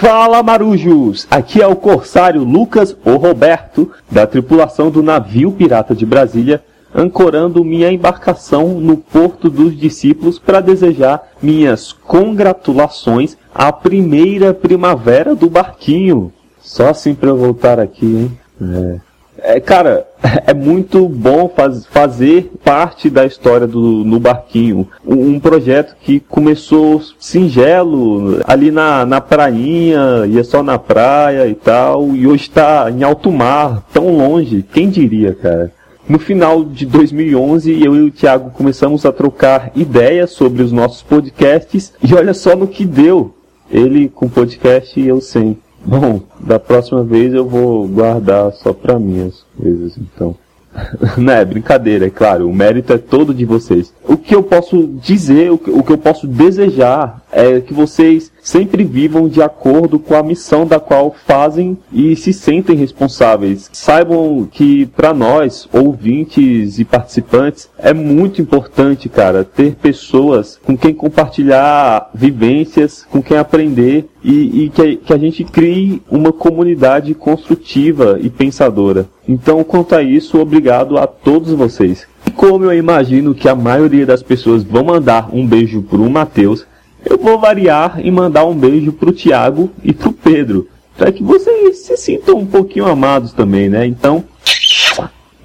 Fala marujos! Aqui é o corsário Lucas ou Roberto, da tripulação do navio Pirata de Brasília, ancorando minha embarcação no Porto dos Discípulos para desejar minhas congratulações à primeira primavera do barquinho. Só assim para eu voltar aqui, hein? É. É, cara, é muito bom faz, fazer parte da história do No Barquinho. Um, um projeto que começou singelo, ali na, na prainha, ia só na praia e tal, e hoje está em alto mar, tão longe. Quem diria, cara? No final de 2011, eu e o Thiago começamos a trocar ideias sobre os nossos podcasts, e olha só no que deu. Ele com podcast e eu sem. Bom, da próxima vez eu vou guardar só pra mim as coisas, então. Não é brincadeira, é claro, o mérito é todo de vocês. O que eu posso dizer, o que, o que eu posso desejar é que vocês sempre vivam de acordo com a missão da qual fazem e se sentem responsáveis. Saibam que para nós, ouvintes e participantes, é muito importante, cara, ter pessoas com quem compartilhar vivências, com quem aprender e, e que, que a gente crie uma comunidade construtiva e pensadora. Então, quanto a isso, obrigado a todos vocês. E como eu imagino que a maioria das pessoas vão mandar um beijo pro Matheus, eu vou variar e mandar um beijo pro Tiago e pro Pedro, para que vocês se sintam um pouquinho amados também, né? Então,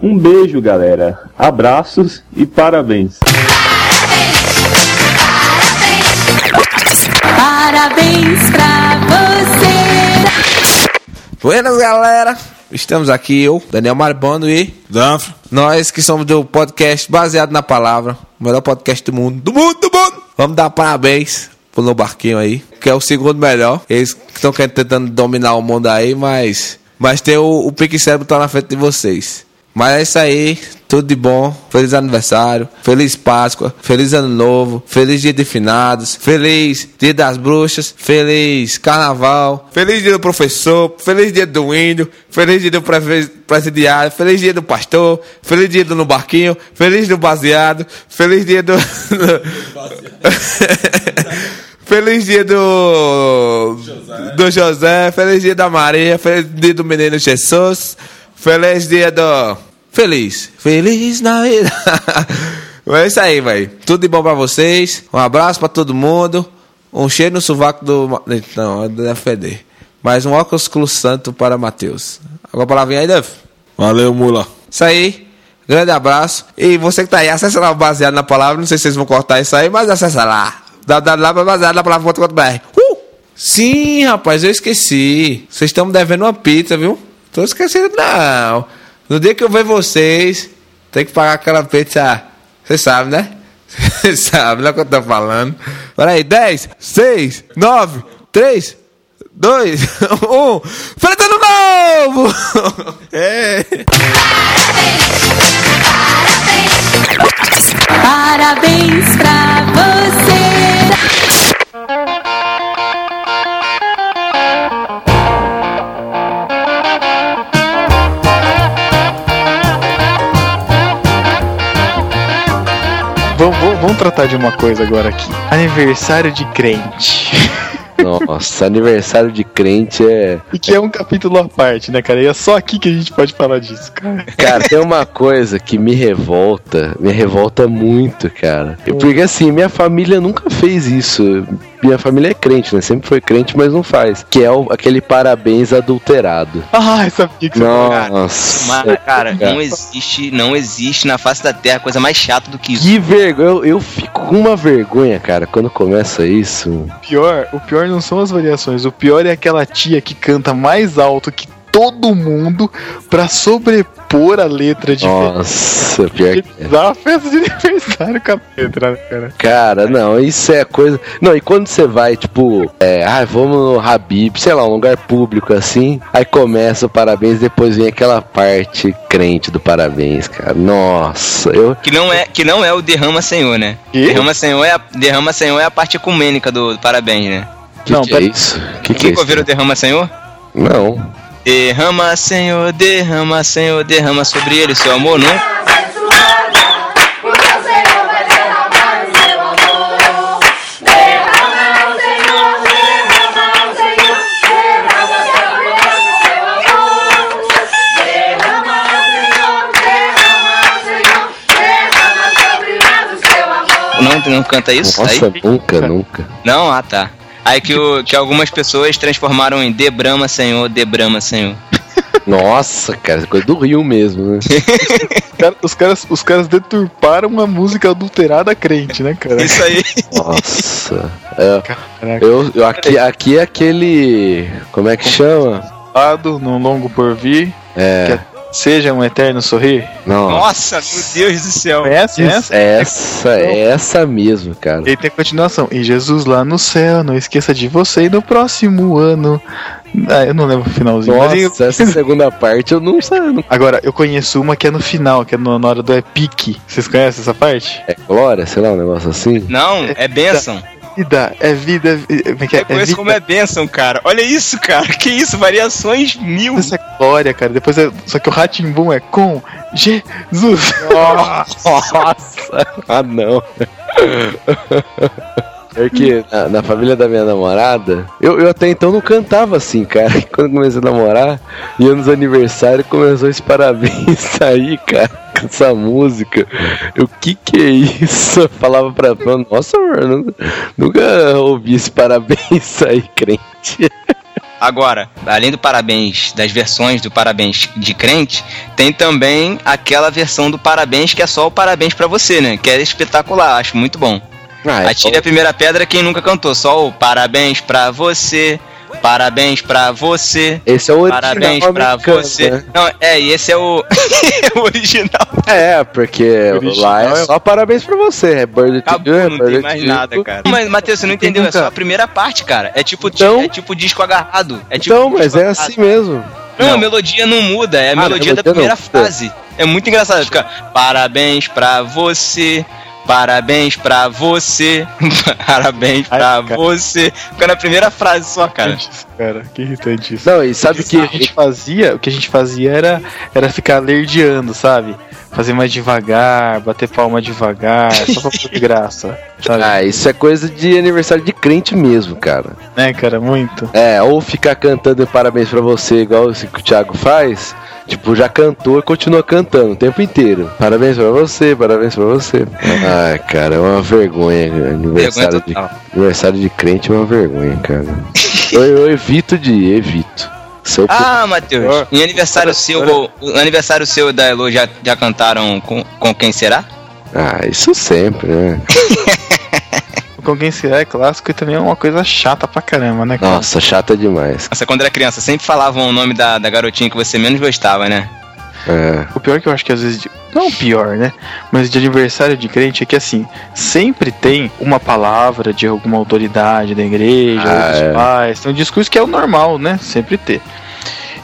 um beijo, galera. Abraços e parabéns. Parabéns pra você. Buenas, galera. Estamos aqui, eu, Daniel Marbando e Danfro. Nós que somos do podcast baseado na palavra, o melhor podcast do mundo. Do mundo, do mundo! Vamos dar parabéns pro No Barquinho aí, que é o segundo melhor. Eles estão tentando dominar o mundo aí, mas. Mas tem o, o Pique Cérebro tá na frente de vocês. Mas é isso aí, tudo de bom. Feliz aniversário, feliz Páscoa, feliz Ano Novo, feliz Dia de Finados, feliz Dia das Bruxas, feliz Carnaval, feliz Dia do Professor, feliz Dia do Índio, feliz Dia do Presidiário, feliz Dia do Pastor, feliz Dia do No Barquinho, feliz do Baseado, feliz Dia do. Feliz dia do. Do José, feliz dia da Maria, feliz dia do menino Jesus, feliz dia do. Feliz, feliz na vida. É isso aí, velho. Tudo de bom pra vocês. Um abraço pra todo mundo. Um cheiro no sovaco do. Não, deve feder. Mais um óculos Cruz santo para Matheus. Agora a palavrinha aí, Duff. Valeu, mula. Isso aí. Grande abraço. E você que tá aí, acessa lá o baseado na palavra. Não sei se vocês vão cortar isso aí, mas acessa lá. www.baseado na palavra.com.br. Uh! Sim, rapaz, eu esqueci. Vocês estão me devendo uma pizza, viu? Tô esquecendo, não. No dia que eu ver vocês, tem que pagar aquela pizza. Vocês sabem, né? Vocês sabem, não é o que eu tô falando. Peraí, 10, 6, 9, 3, 2, 1. Feliz ano novo! é. Parabéns pra você. Vamos, tratar de uma coisa agora aqui. Aniversário de crente. Nossa, aniversário de crente é. E que é um capítulo à parte, né, cara? E é só aqui que a gente pode falar disso, cara. Cara, tem uma coisa que me revolta, me revolta muito, cara. Porque assim, minha família nunca fez isso. Minha família é crente, né? Sempre foi crente, mas não faz. Que é o- aquele parabéns adulterado. Ah, que você Nossa. Mas, cara, não existe, não existe na face da Terra coisa mais chata do que isso. Que vergonha, eu, eu fico com uma vergonha, cara, quando começa isso. pior, o pior não são as variações, o pior é aquela tia que canta mais alto que todo mundo pra sobrepor a letra de Nossa, pior que é. Dá uma festa de aniversário com a letra, né, cara? Cara, não, isso é coisa. Não, e quando você vai, tipo, é, ah, vamos no Habib, sei lá, um lugar público assim, aí começa o parabéns, depois vem aquela parte crente do parabéns, cara. Nossa, eu. Que não é, que não é o Derrama Senhor, né? Derrama Senhor é a, Derrama Senhor é a parte ecumênica do, do parabéns, né? Que Não, que é isso? Que que é Nunca isso? ouviram o Derrama Senhor? Não. Derrama Senhor, derrama Senhor, derrama sobre ele seu amor, não? Não, não canta isso? Nossa, Aí? nunca, nunca. Não, ah tá. Aí que, o, que algumas pessoas transformaram em Debrama Senhor, Debrama Senhor. Nossa, cara, coisa do Rio mesmo, né? Cara, os, caras, os caras deturparam a música adulterada crente, né, cara? Isso aí. Nossa. É, eu, eu- aqui, aqui é aquele. Como é que chama? Lado, no longo por vir. É. Seja um eterno sorrir. Não. Nossa, meu Deus do céu. Conhece essa? Essa, essa mesmo, cara. E tem continuação. E Jesus lá no céu, não esqueça de você e no próximo ano. Ah, eu não lembro o finalzinho. mas eu- Nossa, essa segunda parte eu não sei. não- Agora, eu conheço uma que é no final, que é no- na hora do é pique. Vocês conhecem essa parte? É glória, sei lá, um negócio assim. Não, é bênção. Vida, é vida. É, é é? Conheço vida. como é bênção, cara. Olha isso, cara. Que isso, variações mil. Essa é glória, cara. Depois é. Só que o Ratimbum é com Jesus. Nossa! Ah, não. Porque na, na família da minha namorada, eu, eu até então não cantava assim, cara. E Quando comecei a namorar, ia nos aniversários, começou esse parabéns aí, cara, essa música. Eu, que que é isso? Eu falava pra ela, nossa, mano, nunca, ouvi esse parabéns aí, crente. Agora, além do parabéns, das versões do parabéns de crente, tem também aquela versão do parabéns que é só o parabéns pra você, né? Que é espetacular, acho muito bom. Ah, é Atire a primeira pedra quem nunca cantou, só o parabéns pra você, parabéns pra você. Esse é o original Parabéns pra americano, você. né? Não, é, e esse é o, o original. É, porque lá é só parabéns pra você. É birthday to you, é Não tem birthday mais to nada, you. cara. Mas, Matheus, você não entendeu, é só a primeira parte, cara. É tipo, é tipo disco agarrado. É tipo Então, disco mas é agarrado. assim mesmo. Não, a melodia não muda, é a Ah, melodia da melodia primeira não. frase. É muito engraçado, fica parabéns pra você, parabéns pra você, parabéns pra você. Fica na primeira frase só, cara. Cara, que irritante isso. Não, e sabe que a gente fazia, o que a gente fazia era, era ficar lerdeando, sabe? Fazer mais devagar, bater palma devagar, só pra pôr de graça. Sabe? Ah, isso é coisa de aniversário de crente mesmo, cara. Né, cara, muito. É, ou ficar cantando parabéns pra você, igual esse que o Thiago faz. Tipo, já cantou e continua cantando o tempo inteiro. Parabéns pra você, parabéns pra você. Ah, cara, é uma vergonha. Aniversário, de, aniversário de crente é uma vergonha, cara. eu, eu evito de ir, evito. Seu Ah, Matheus, em aniversário seu, o aniversário seu e da Elo já, já cantaram com, com quem será? Ah, isso sempre, né? Com quem será é clássico e também é uma coisa chata pra caramba, né, cara? Nossa, chata demais. Nossa, quando era criança, sempre falavam o nome da, da garotinha que você menos gostava, né? É. O pior que eu acho que às vezes. de- Não o pior, né? Mas de aniversário de crente é que assim, sempre tem uma palavra de alguma autoridade da igreja, Ah, dos é. pais. Tem um discurso que é o normal, né? Sempre ter.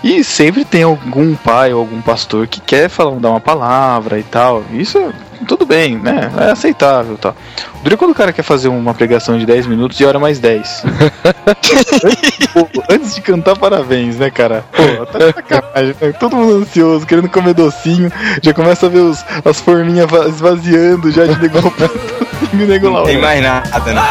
E sempre tem algum pai ou algum pastor que quer falar, dar uma palavra e tal. Isso tudo bem, né? É aceitável e tal. O duro é quando o cara quer fazer uma pregação de 10 minutos e hora mais 10. Pô, antes de cantar, parabéns, né, cara? Pô, tá sacanagem, né? Todo mundo ansioso, querendo comer docinho. Já começa a ver os, as forminhas va- esvaziando já de e lá. Não tem mais nada, né?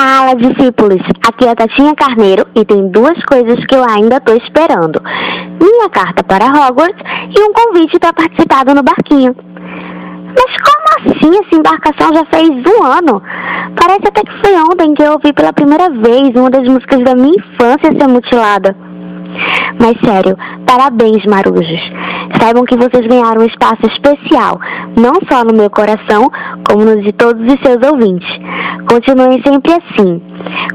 Fala, discípulos! Aqui é a Tatinha Carneiro e tem duas coisas que eu ainda tô esperando: minha carta para Hogwarts e um convite para participar do No Barquinho. Mas como assim essa embarcação já fez um ano? Parece até que foi ontem que eu ouvi pela primeira vez uma das músicas da minha infância ser mutilada. Mas sério, parabéns, marujos. Saibam que vocês ganharam um espaço especial, não só no meu coração, como no de todos os seus ouvintes. Continuem sempre assim,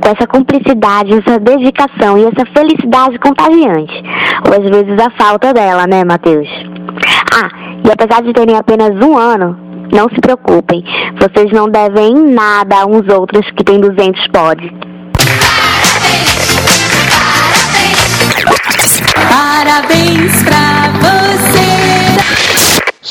com essa cumplicidade, essa dedicação e essa felicidade contagiante. Ou às vezes a falta dela, né, Matheus? Ah, e apesar de terem apenas um ano, não se preocupem, vocês não devem nada a uns outros que têm 200 pods.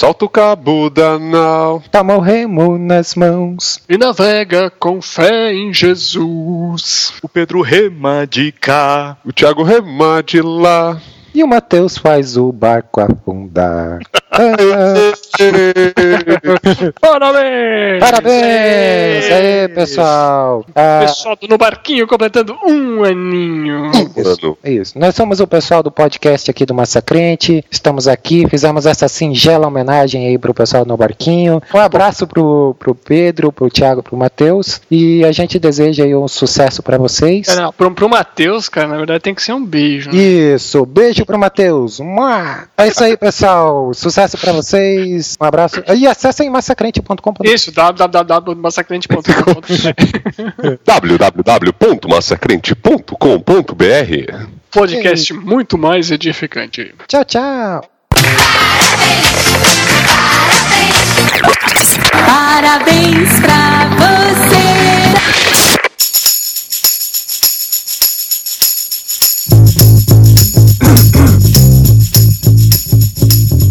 Solta o cabo da nau. Toma o remo nas mãos. E navega com fé em Jesus. O Pedro rema de cá. O Thiago rema de lá. E o Matheus faz o barco afundar. Parabéns! Parabéns! Aê, pessoal! Ah, Pessoal do No Barquinho completando um aninho. Isso, isso. Nós somos o pessoal do podcast aqui do Massacrente. Estamos aqui, fizemos essa singela homenagem aí pro pessoal no Barquinho. Um abraço pro, pro Pedro, pro Thiago, pro Matheus. E a gente deseja aí um sucesso pra vocês. É, não, pro, pro Matheus, cara, na verdade tem que ser um beijo. Né? Isso, beijo pro Matheus. Mua! É isso aí, pessoal. Sucesso pra vocês. Um abraço. E acessem massacrente.com. Isso, www.massacrente.com. www.massacrente.com.br Podcast muito mais edificante. Tchau, tchau. Parabéns pra você.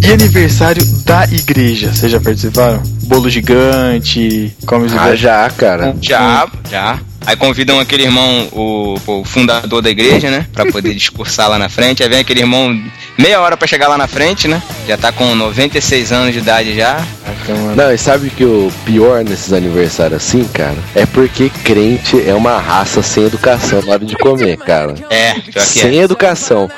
E aniversário da igreja, vocês já participaram? Bolo gigante, come Ah, já, cara. Já, já. Aí convidam aquele irmão, o, o fundador da igreja, né? Pra poder discursar lá na frente. Aí vem aquele irmão meia hora pra chegar lá na frente, né? Já tá com 96 anos de idade já. Não, e sabe que o pior nesses aniversários assim, cara? É porque crente é uma raça sem educação na hora de comer, cara. É, pior que Sem é. educação.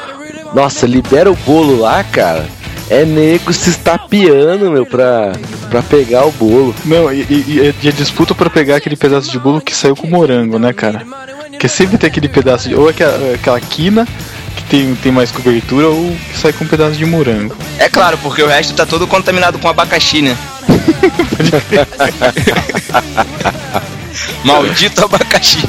Nossa, libera o bolo lá, cara. É nego se estapeando, meu, pra, pra pegar o bolo. Não, e, e, e a disputa pra pegar aquele pedaço de bolo que saiu com morango, né, cara? Porque sempre tem aquele pedaço de. Ou aquela, aquela quina que tem, tem mais cobertura, ou que sai com um pedaço de morango. É claro, porque o resto tá todo contaminado com abacaxi, né? Maldito abacaxi.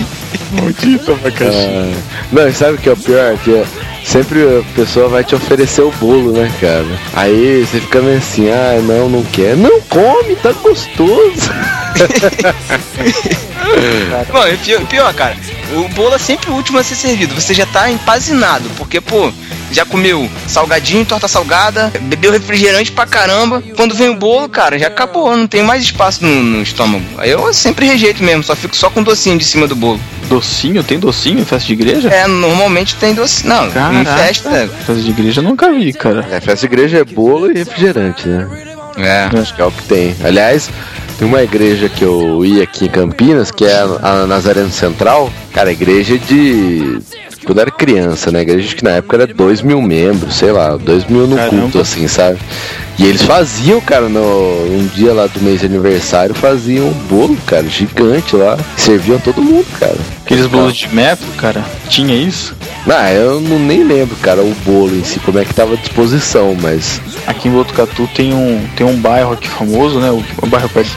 Maldito abacaxi. Ah, não, e sabe o que é o pior? Que é, sempre a pessoa vai te oferecer o bolo, né, cara? Aí você fica meio assim, ah, não, não quer. Não come, tá gostoso. Mano, pior, pior, cara, o bolo é sempre o último a ser servido. Você já tá empazinado, porque, pô, já comeu salgadinho, torta salgada, bebeu refrigerante pra caramba. Quando vem o bolo, cara, já acabou, não tem mais espaço no, no estômago. Aí eu sempre rejeito mesmo, só fico só com docinho de cima do bolo. Docinho? Tem docinho em festa de igreja? É, normalmente tem docinho. Não, em Caraca. festa. Festa de igreja eu nunca vi, cara. É, festa de igreja é bolo e refrigerante, né? É. Acho que é o que tem. Aliás, tem uma igreja que eu ia aqui em Campinas, que é a, Nazareno Central. Cara, igreja de. Quando era criança, né? A igreja que na época era 2 mil membros, sei lá, 2 mil no Caramba. culto, assim, sabe? E eles faziam, cara, no um dia lá do mês de aniversário, faziam um bolo, cara, gigante lá. Serviam todo mundo, cara. Aqueles bolos de metro, cara, tinha isso? Ah, eu não nem lembro, cara, o bolo em si, como é que tava à disposição, mas. Aqui em Botucatu tem um, tem um bairro aqui famoso, né? O, o bairro perto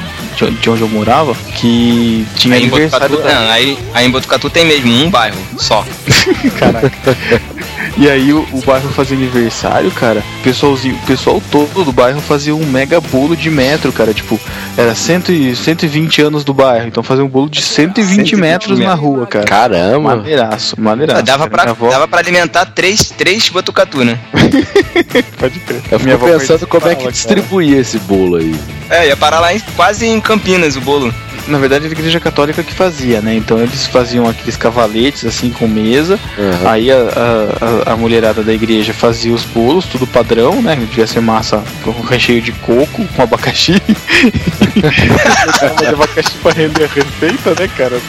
de, de onde eu morava, que tinha Aí aniversário Botucatu, da- não, aí, aí em Botucatu tem mesmo um bairro só. Caraca. E aí o, o bairro fazia aniversário, cara. O pessoalzinho, o pessoal todo do bairro fazia um mega bolo de metro, cara. Tipo, era 100, e- 120 anos do bairro. Então fazia um bolo de 120, 120 metros na rua, cara. Caramba! Maneiraço, maneiraço. dava, cara. pra, Minha avó- dava pra alimentar três, três Botucatu, né? Pode crer. Eu fico pensando como é que distribuía esse bolo aí. É, ia parar lá em- quase em Campinas o bolo. Na verdade era a igreja católica que fazia, né? Então eles faziam aqueles cavaletes assim com mesa. Aí a, a, a- a mulherada da igreja fazia os bolos, tudo padrão, né? Devia ser massa com recheio de coco, com abacaxi. de abacaxi pra render a receita, né, cara?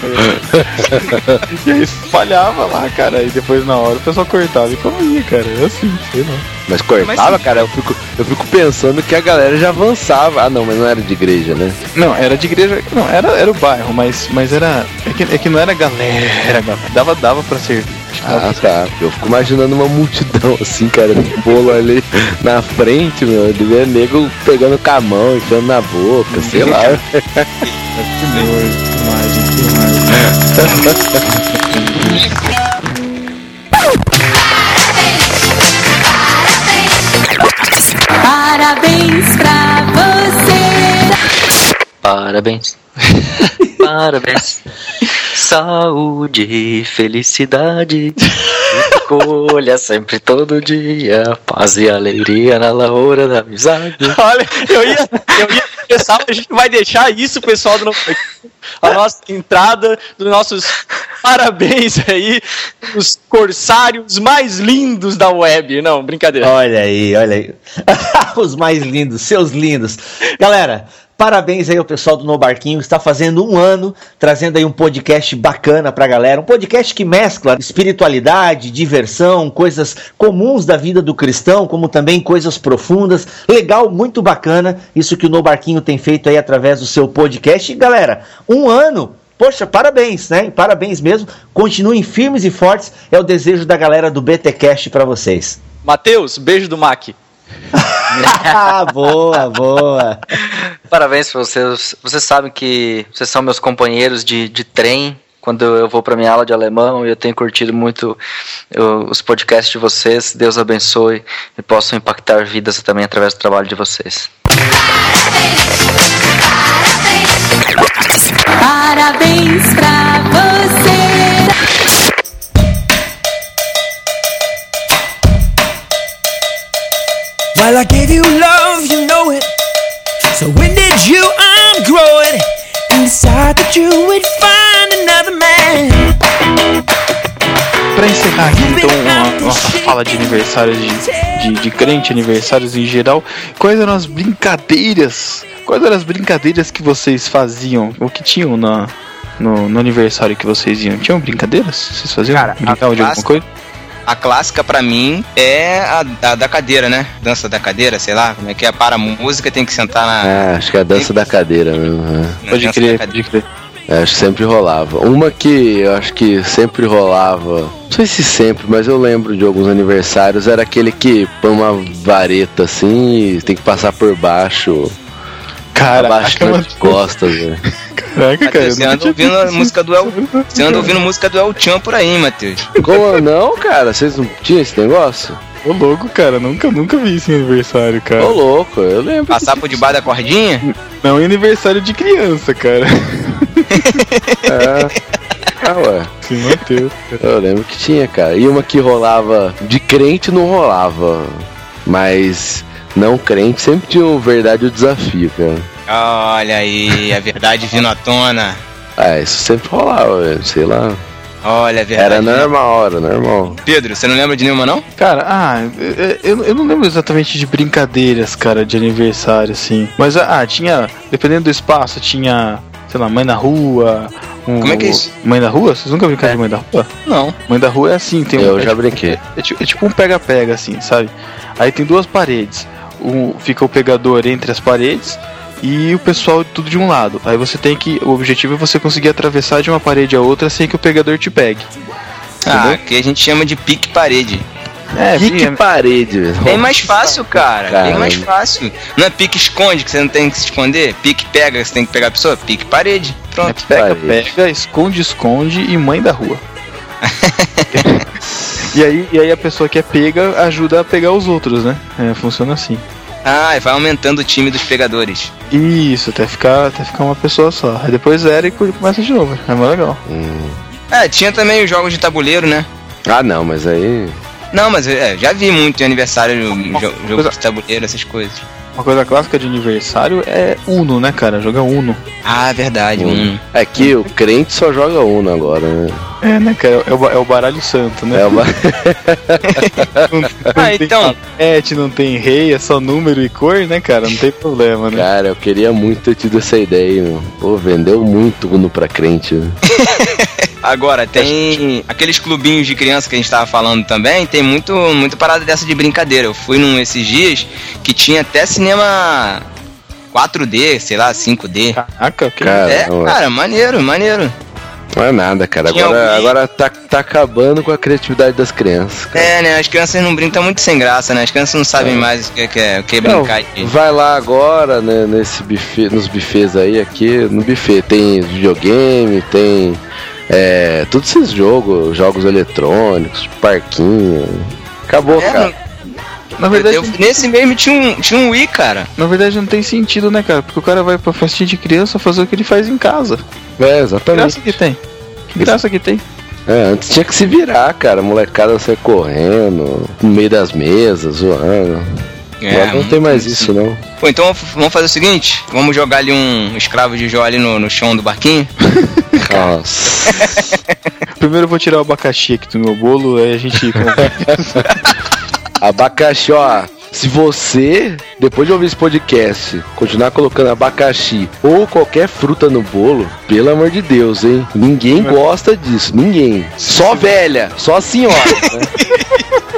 e aí espalhava lá, cara. E depois na hora o pessoal cortava e comia, cara. É assim, sei lá. Mas cortava, cara, eu fico, eu fico pensando que a galera já avançava. Ah, não, mas não era de igreja, né? Não, era de igreja. Não, era, era o bairro, mas, mas era. É que, é que não era galera, era galera. Dava, dava pra servir. Ah, tá. Eu fico imaginando uma multidão assim, cara, de bolo ali na frente, meu. Devia nego pegando com a mão, enfiando na boca, sei lá. Parabéns pra você. Parabéns. Parabéns. Saúde, felicidade. Escolha sempre todo dia. Paz e alegria na lavoura da amizade. Olha, eu ia, eu ia pensar, a gente vai deixar isso, pessoal, do nosso, a nossa entrada dos nossos parabéns aí, os corsários mais lindos da web. Não, brincadeira. Olha aí, olha aí. Os mais lindos, seus lindos. Galera, parabéns aí ao pessoal do No Barquinho, está fazendo um ano, trazendo aí um podcast bacana pra galera. Um podcast que mescla espiritualidade, diversão, coisas comuns da vida do cristão, como também coisas profundas. Legal, muito bacana isso que o No Barquinho tem feito aí através do seu podcast. E galera, um ano Poxa, parabéns, né? Parabéns mesmo. Continuem firmes e fortes. É o desejo da galera do BTcast pra vocês. Matheus, beijo do Mac. boa, boa. Parabéns pra vocês. Vocês sabem que vocês são meus companheiros de, de trem. Quando eu vou pra minha aula de alemão, e eu tenho curtido muito eu- os podcasts de vocês. Deus abençoe e possam impactar vidas também através do trabalho de vocês. Parabéns pra você. Well, I gave you love. So when did you ungrow it and decide that you would find another man? Pra encerrar aqui então a nossa fala de aniversários de, de, de crente, aniversários em geral, quais eram as brincadeiras? Quais eram as brincadeiras que vocês faziam? O que tinham na, no, no aniversário que vocês iam? Tinham brincadeiras? Vocês faziam? Brincavam de alguma coisa? A clássica pra mim é a, a da cadeira, né? Dança da cadeira, sei lá, como é que é? Para a música, tem que sentar na. É, acho que é a dança da cadeira mesmo. é. Pode crer, pode crer. É, acho que sempre rolava. Uma que eu acho que sempre rolava, não sei se sempre, mas eu lembro de alguns aniversários, era aquele que põe uma vareta assim e tem que passar por baixo. Caraca, abaixo mano. das costas, velho. Caraca, cara. eu Você anda tinha ouvindo a música do El. Você anda ouvindo música do El Chan por aí, Matheus. Como não, cara? Vocês não tinham esse negócio? Ô louco, cara, nunca, nunca vi isso em aniversário, cara. Ô louco, eu lembro. Passar por debaixo da cordinha? Não, em aniversário de criança, cara. É. Ah, ué. Sim, Matheus. Eu lembro que tinha, cara. E uma que rolava de crente não rolava. Mas não crente sempre tinha o verdade o desafio, cara. Olha aí, a verdade vindo à tona. Ah, isso sempre rolava, velho. Sei lá. Olha, a verdade. Era normal, era normal. Pedro, você não lembra de nenhuma, não? Cara, ah, eu, eu, não lembro exatamente de brincadeiras, cara, de aniversário, assim. Mas, ah, tinha, dependendo do espaço, tinha, sei lá, mãe na rua. um- Como é que é isso? Mãe da rua? Vocês nunca brincaram de mãe da rua? Não. Mãe da rua é assim, tem Eu é já tipo- brinquei. É, ti- é tipo um pega-pega, assim, sabe? Aí tem duas paredes. Um, fica o pegador entre as paredes e o pessoal tudo de um lado. Aí você tem que. O objetivo é você conseguir atravessar de uma parede a outra sem que o pegador te pegue. Ah, que a gente chama de pique parede. É, Pique é- parede. Bem mais fácil, cara. Bem Caramba. mais fácil. Não é pique esconde, que você não tem que se esconder? Pique pega, que você tem que pegar a pessoa? Pique parede. Pronto. Pega, pega, esconde, esconde e mãe da rua. e, aí, e aí a pessoa que é pega ajuda a pegar os outros, né? É, funciona assim. Ah, e vai aumentando o time dos pegadores. Isso, até ficar, até ficar uma pessoa só. Aí depois zera e começa de novo. É mais legal. É, tinha também os jogos de tabuleiro, né? Ah, não, mas aí. Não, mas é, já vi muito em aniversário jo- jogo de tabuleiro, essas coisas. Uma coisa clássica de aniversário é Uno, né, cara? Joga Uno. Ah, verdade, um. É que o crente só joga Uno agora, né? É, né, cara? É o, é o baralho santo, né? É o ba- não, não Ah, tem então. papete, não tem rei, é só número e cor, né, cara? Não tem problema, né? Cara, eu queria muito ter tido essa ideia, meu. Pô, vendeu muito Uno pra crente. né? Agora, tem aqueles clubinhos de criança que a gente tava falando também, tem muito, muito parada dessa de brincadeira. Eu fui num esses dias que tinha até cinema 4D, sei lá, 5D. Caraca, que Cara, É, não- cara, maneiro, maneiro. Não é nada, cara. Tinha Agora, alguém- agora tá, tá acabando com a criatividade das crianças. É, né? As crianças não brincam, tá muito sem graça, né? As crianças não sabem mais o que, que é, o que é Não, brincar. vai lá agora, né, nesse buffet, nos buffets aí, aqui, no buffet tem videogame, tem é, todos esses jogos, jogos eletrônicos, parquinho. Acabou, É, cara. Na verdade, Eu- nesse mesmo tinha um, tinha um Wii, cara. na verdade não tem sentido, né, cara? Porque o cara vai pra festinha de criança fazer o que ele faz em casa. É, Que exatamente. graça que tem? Que graça que tem? É, antes tinha que se virar, cara. Molecada sair correndo, no meio das mesas, zoando. É, Agora não tem mais isso. não. Pô, então vamos- vamos fazer o seguinte: vamos jogar ali um escravo de Jó ali no, no chão do barquinho? Nossa. Primeiro eu vou tirar o abacaxi aqui do meu bolo, aí a gente. Abacaxi, ó. Se você, depois de ouvir esse podcast, continuar colocando abacaxi ou qualquer fruta no bolo, pelo amor de Deus, hein? Ninguém gosta disso, ninguém. Só velha, só a senhora. né?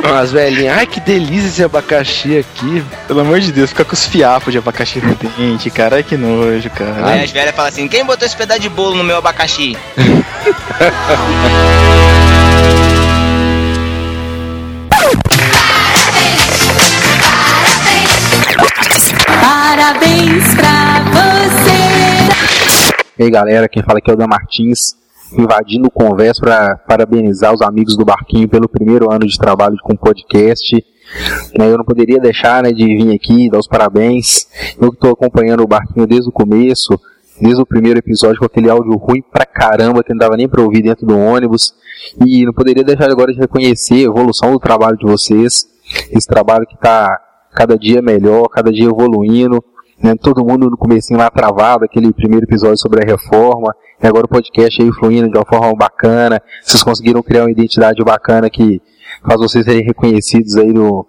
As velhinhas, ai que delícia esse abacaxi aqui. Pelo amor de Deus, fica com os fiapos de abacaxi no dente, cara. Ai que nojo, cara. Aí as velhas falam assim: quem botou esse pedaço de bolo no meu abacaxi? E aí galera, quem fala aqui é o Dan Martins, invadindo o conversa para parabenizar os amigos do Barquinho pelo primeiro ano de trabalho com podcast. Né, Eu não poderia deixar né, de vir aqui dar os parabéns. Eu que estou acompanhando o Barquinho desde o começo, desde o primeiro episódio com aquele áudio ruim pra caramba que não dava nem pra ouvir dentro do ônibus. E não poderia deixar agora de reconhecer a evolução do trabalho de vocês. Esse trabalho que está cada dia melhor, cada dia evoluindo né, todo mundo no comecinho lá travado, aquele primeiro episódio sobre a reforma, e agora o podcast aí fluindo de uma forma bacana, vocês conseguiram criar uma identidade bacana que faz vocês serem reconhecidos aí no,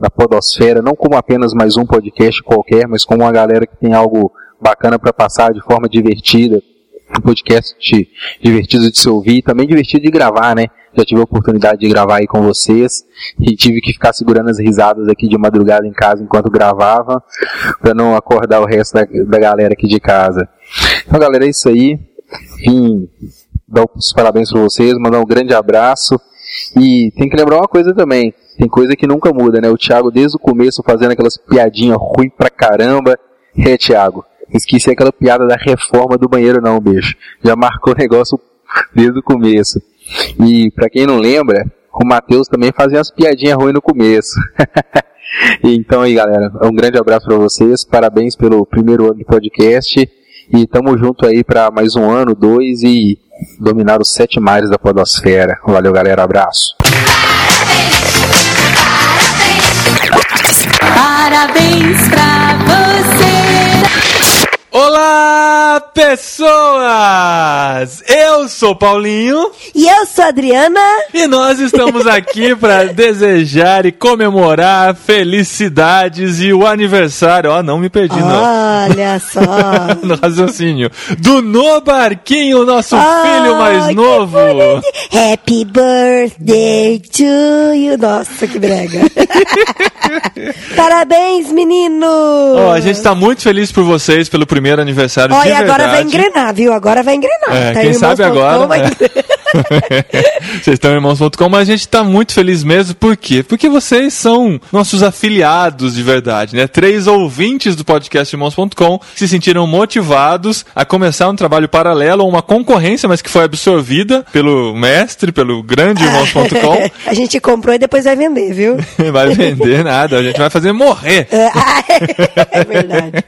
na podosfera, não como apenas mais um podcast qualquer, mas como uma galera que tem algo bacana para passar de forma divertida, um podcast divertido de se ouvir, também divertido de gravar, né? Já tive a oportunidade de gravar aí com vocês e tive que ficar segurando as risadas aqui de madrugada em casa enquanto gravava, para não acordar o resto da, da galera aqui de casa. Então, galera, é isso aí. Vim dar os parabéns para vocês, mandar um grande abraço. E tem que lembrar uma coisa também. Tem coisa que nunca muda, né? O Thiago, desde o começo, fazendo aquelas piadinhas ruins pra caramba. É, Thiago, esqueci aquela piada da reforma do banheiro, não, bicho. Já marcou o negócio desde o começo. E pra quem não lembra, o Matheus também fazia umas piadinhas ruins no começo. então aí, galera, um grande abraço pra vocês. Parabéns pelo primeiro ano de podcast. E tamo junto aí pra mais um ano, dois e dominar os sete mares da podosfera. Valeu, galera. Abraço. Parabéns pra você. Olá, pessoas! Eu sou Paulinho. E eu sou Adriana. E nós estamos aqui para desejar e comemorar felicidades e o aniversário. Ó, não me perdi, não. Olha só. no raciocínio. Do No Barquinho, nosso filho mais novo. Happy birthday to you. Nossa, que brega. Parabéns, menino. Ó, a gente tá muito feliz por vocês pelo primeiro aniversário Ó, de e agora vai verdade. engrenar, viu? Agora vai engrenar. É, Tá quem sabe agora, vai- né? Vocês estão em irmãos.com, mas a gente tá muito feliz mesmo. Por quê? Porque vocês são nossos afiliados de verdade, né? Três ouvintes do podcast irmãos.com se sentiram motivados a começar um trabalho paralelo, uma concorrência, mas que foi absorvida pelo mestre, pelo grande irmãos.com. a gente comprou e depois vai vender, viu? vai vender nada, a gente vai fazer morrer. é verdade.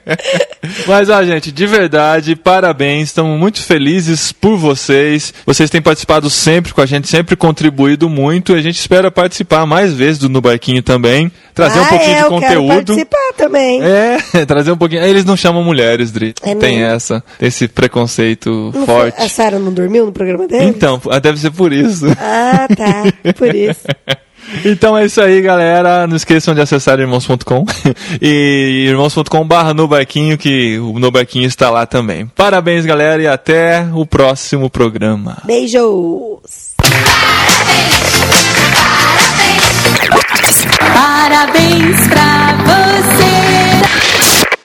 Mas, ó, gente, de verdade, parabéns. Estamos muito felizes por vocês. Vocês têm participado sempre com a gente, sempre contribuído muito. E a gente espera participar mais vezes do No Barquinho também. Trazer um ah, pouquinho é, de eu quero conteúdo. participar também. É, trazer um pouquinho. Eles não chamam mulheres, Dri. É tem mesmo? essa, esse preconceito Não foi- forte. A Sara não dormiu no programa dele? Então, deve ser por isso. Ah, tá. Por isso. Então é isso aí, galera. Não esqueçam de acessar irmãos.com e irmãos.com barra no barquinho, que o no barquinho está lá também. Parabéns, galera, e até o próximo programa. Beijos! Parabéns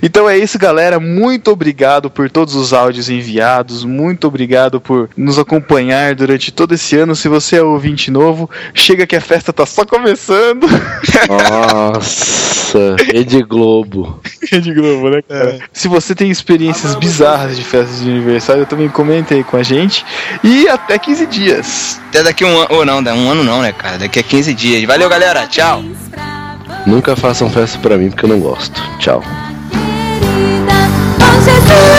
Então é isso, galera. Muito obrigado por todos os áudios enviados. Muito obrigado por nos acompanhar durante todo esse ano. Se você é ouvinte novo, chega que a festa tá só começando. Nossa, Rede Globo. Rede Globo, né, cara? Se você tem experiências bizarras de festas de aniversário, também comenta aí com a gente. E até 15 dias. Até daqui um ano. Ou não, um ano não, né, cara? Daqui a 15 dias. Valeu, galera. Tchau. Nunca façam festa pra mim porque eu não gosto. Tchau. Com Jesus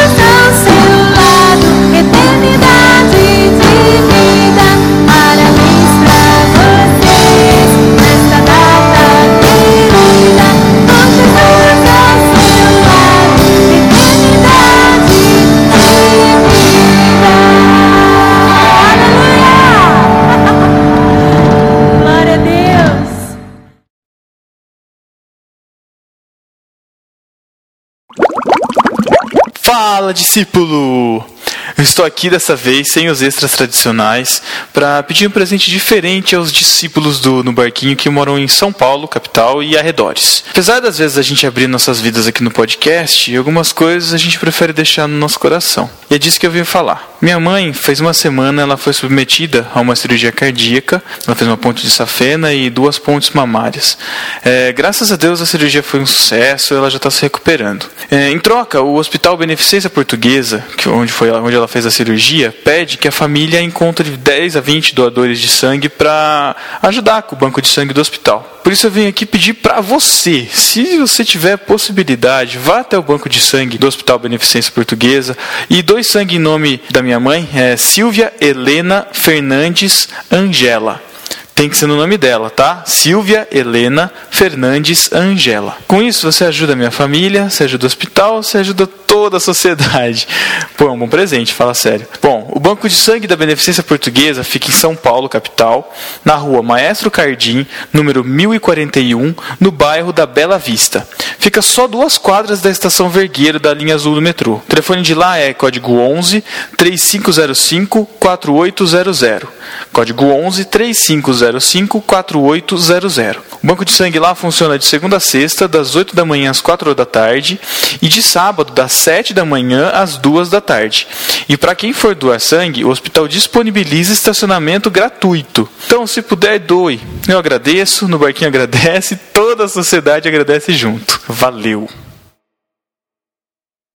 Fala, discípulo! Eu estou aqui dessa vez sem os extras tradicionais para pedir um presente diferente aos discípulos do No Barquinho que moram em São Paulo, capital e arredores. Apesar das vezes a gente abrir nossas vidas aqui no podcast, algumas coisas a gente prefere deixar no nosso coração. E é disso que eu vim falar. Minha mãe, fez uma semana, ela foi submetida a uma cirurgia cardíaca. Ela fez uma ponte de safena e duas pontes mamárias. É, graças a Deus a cirurgia foi um sucesso, ela já está se recuperando. É, em troca, o Hospital Beneficência Portuguesa, que onde foi onde ela fez a cirurgia, pede que a família encontre 10 a 20 doadores de sangue para ajudar com o banco de sangue do hospital. Por isso eu venho aqui pedir para você, se você tiver possibilidade, vá até o banco de sangue do Hospital Beneficência Portuguesa e doe sangue em nome da minha mãe, é Silvia Helena Fernandes Angela. Tem que ser no nome dela, tá? Silvia Helena Fernandes Angela. Com isso, você ajuda minha família, você ajuda o hospital, você ajuda toda a sociedade. Pô, é um bom presente, fala sério. Bom, o Banco de Sangue da Beneficência Portuguesa fica em São Paulo, capital, na rua Maestro Cardim, número 1041, no bairro da Bela Vista. Fica só duas quadras da estação Vergueiro da linha azul do metrô. O telefone de lá é código 11 3505 4800. Código 11 3505 4800. O banco de sangue lá funciona de segunda a sexta, das 8 da manhã às 4 da tarde, e de sábado, das 7 da manhã às 2 da tarde. E para quem for doar sangue, o hospital disponibiliza estacionamento gratuito. Então, se puder, doe. Eu agradeço, no barquinho agradece, toda a sociedade agradece junto. Valeu!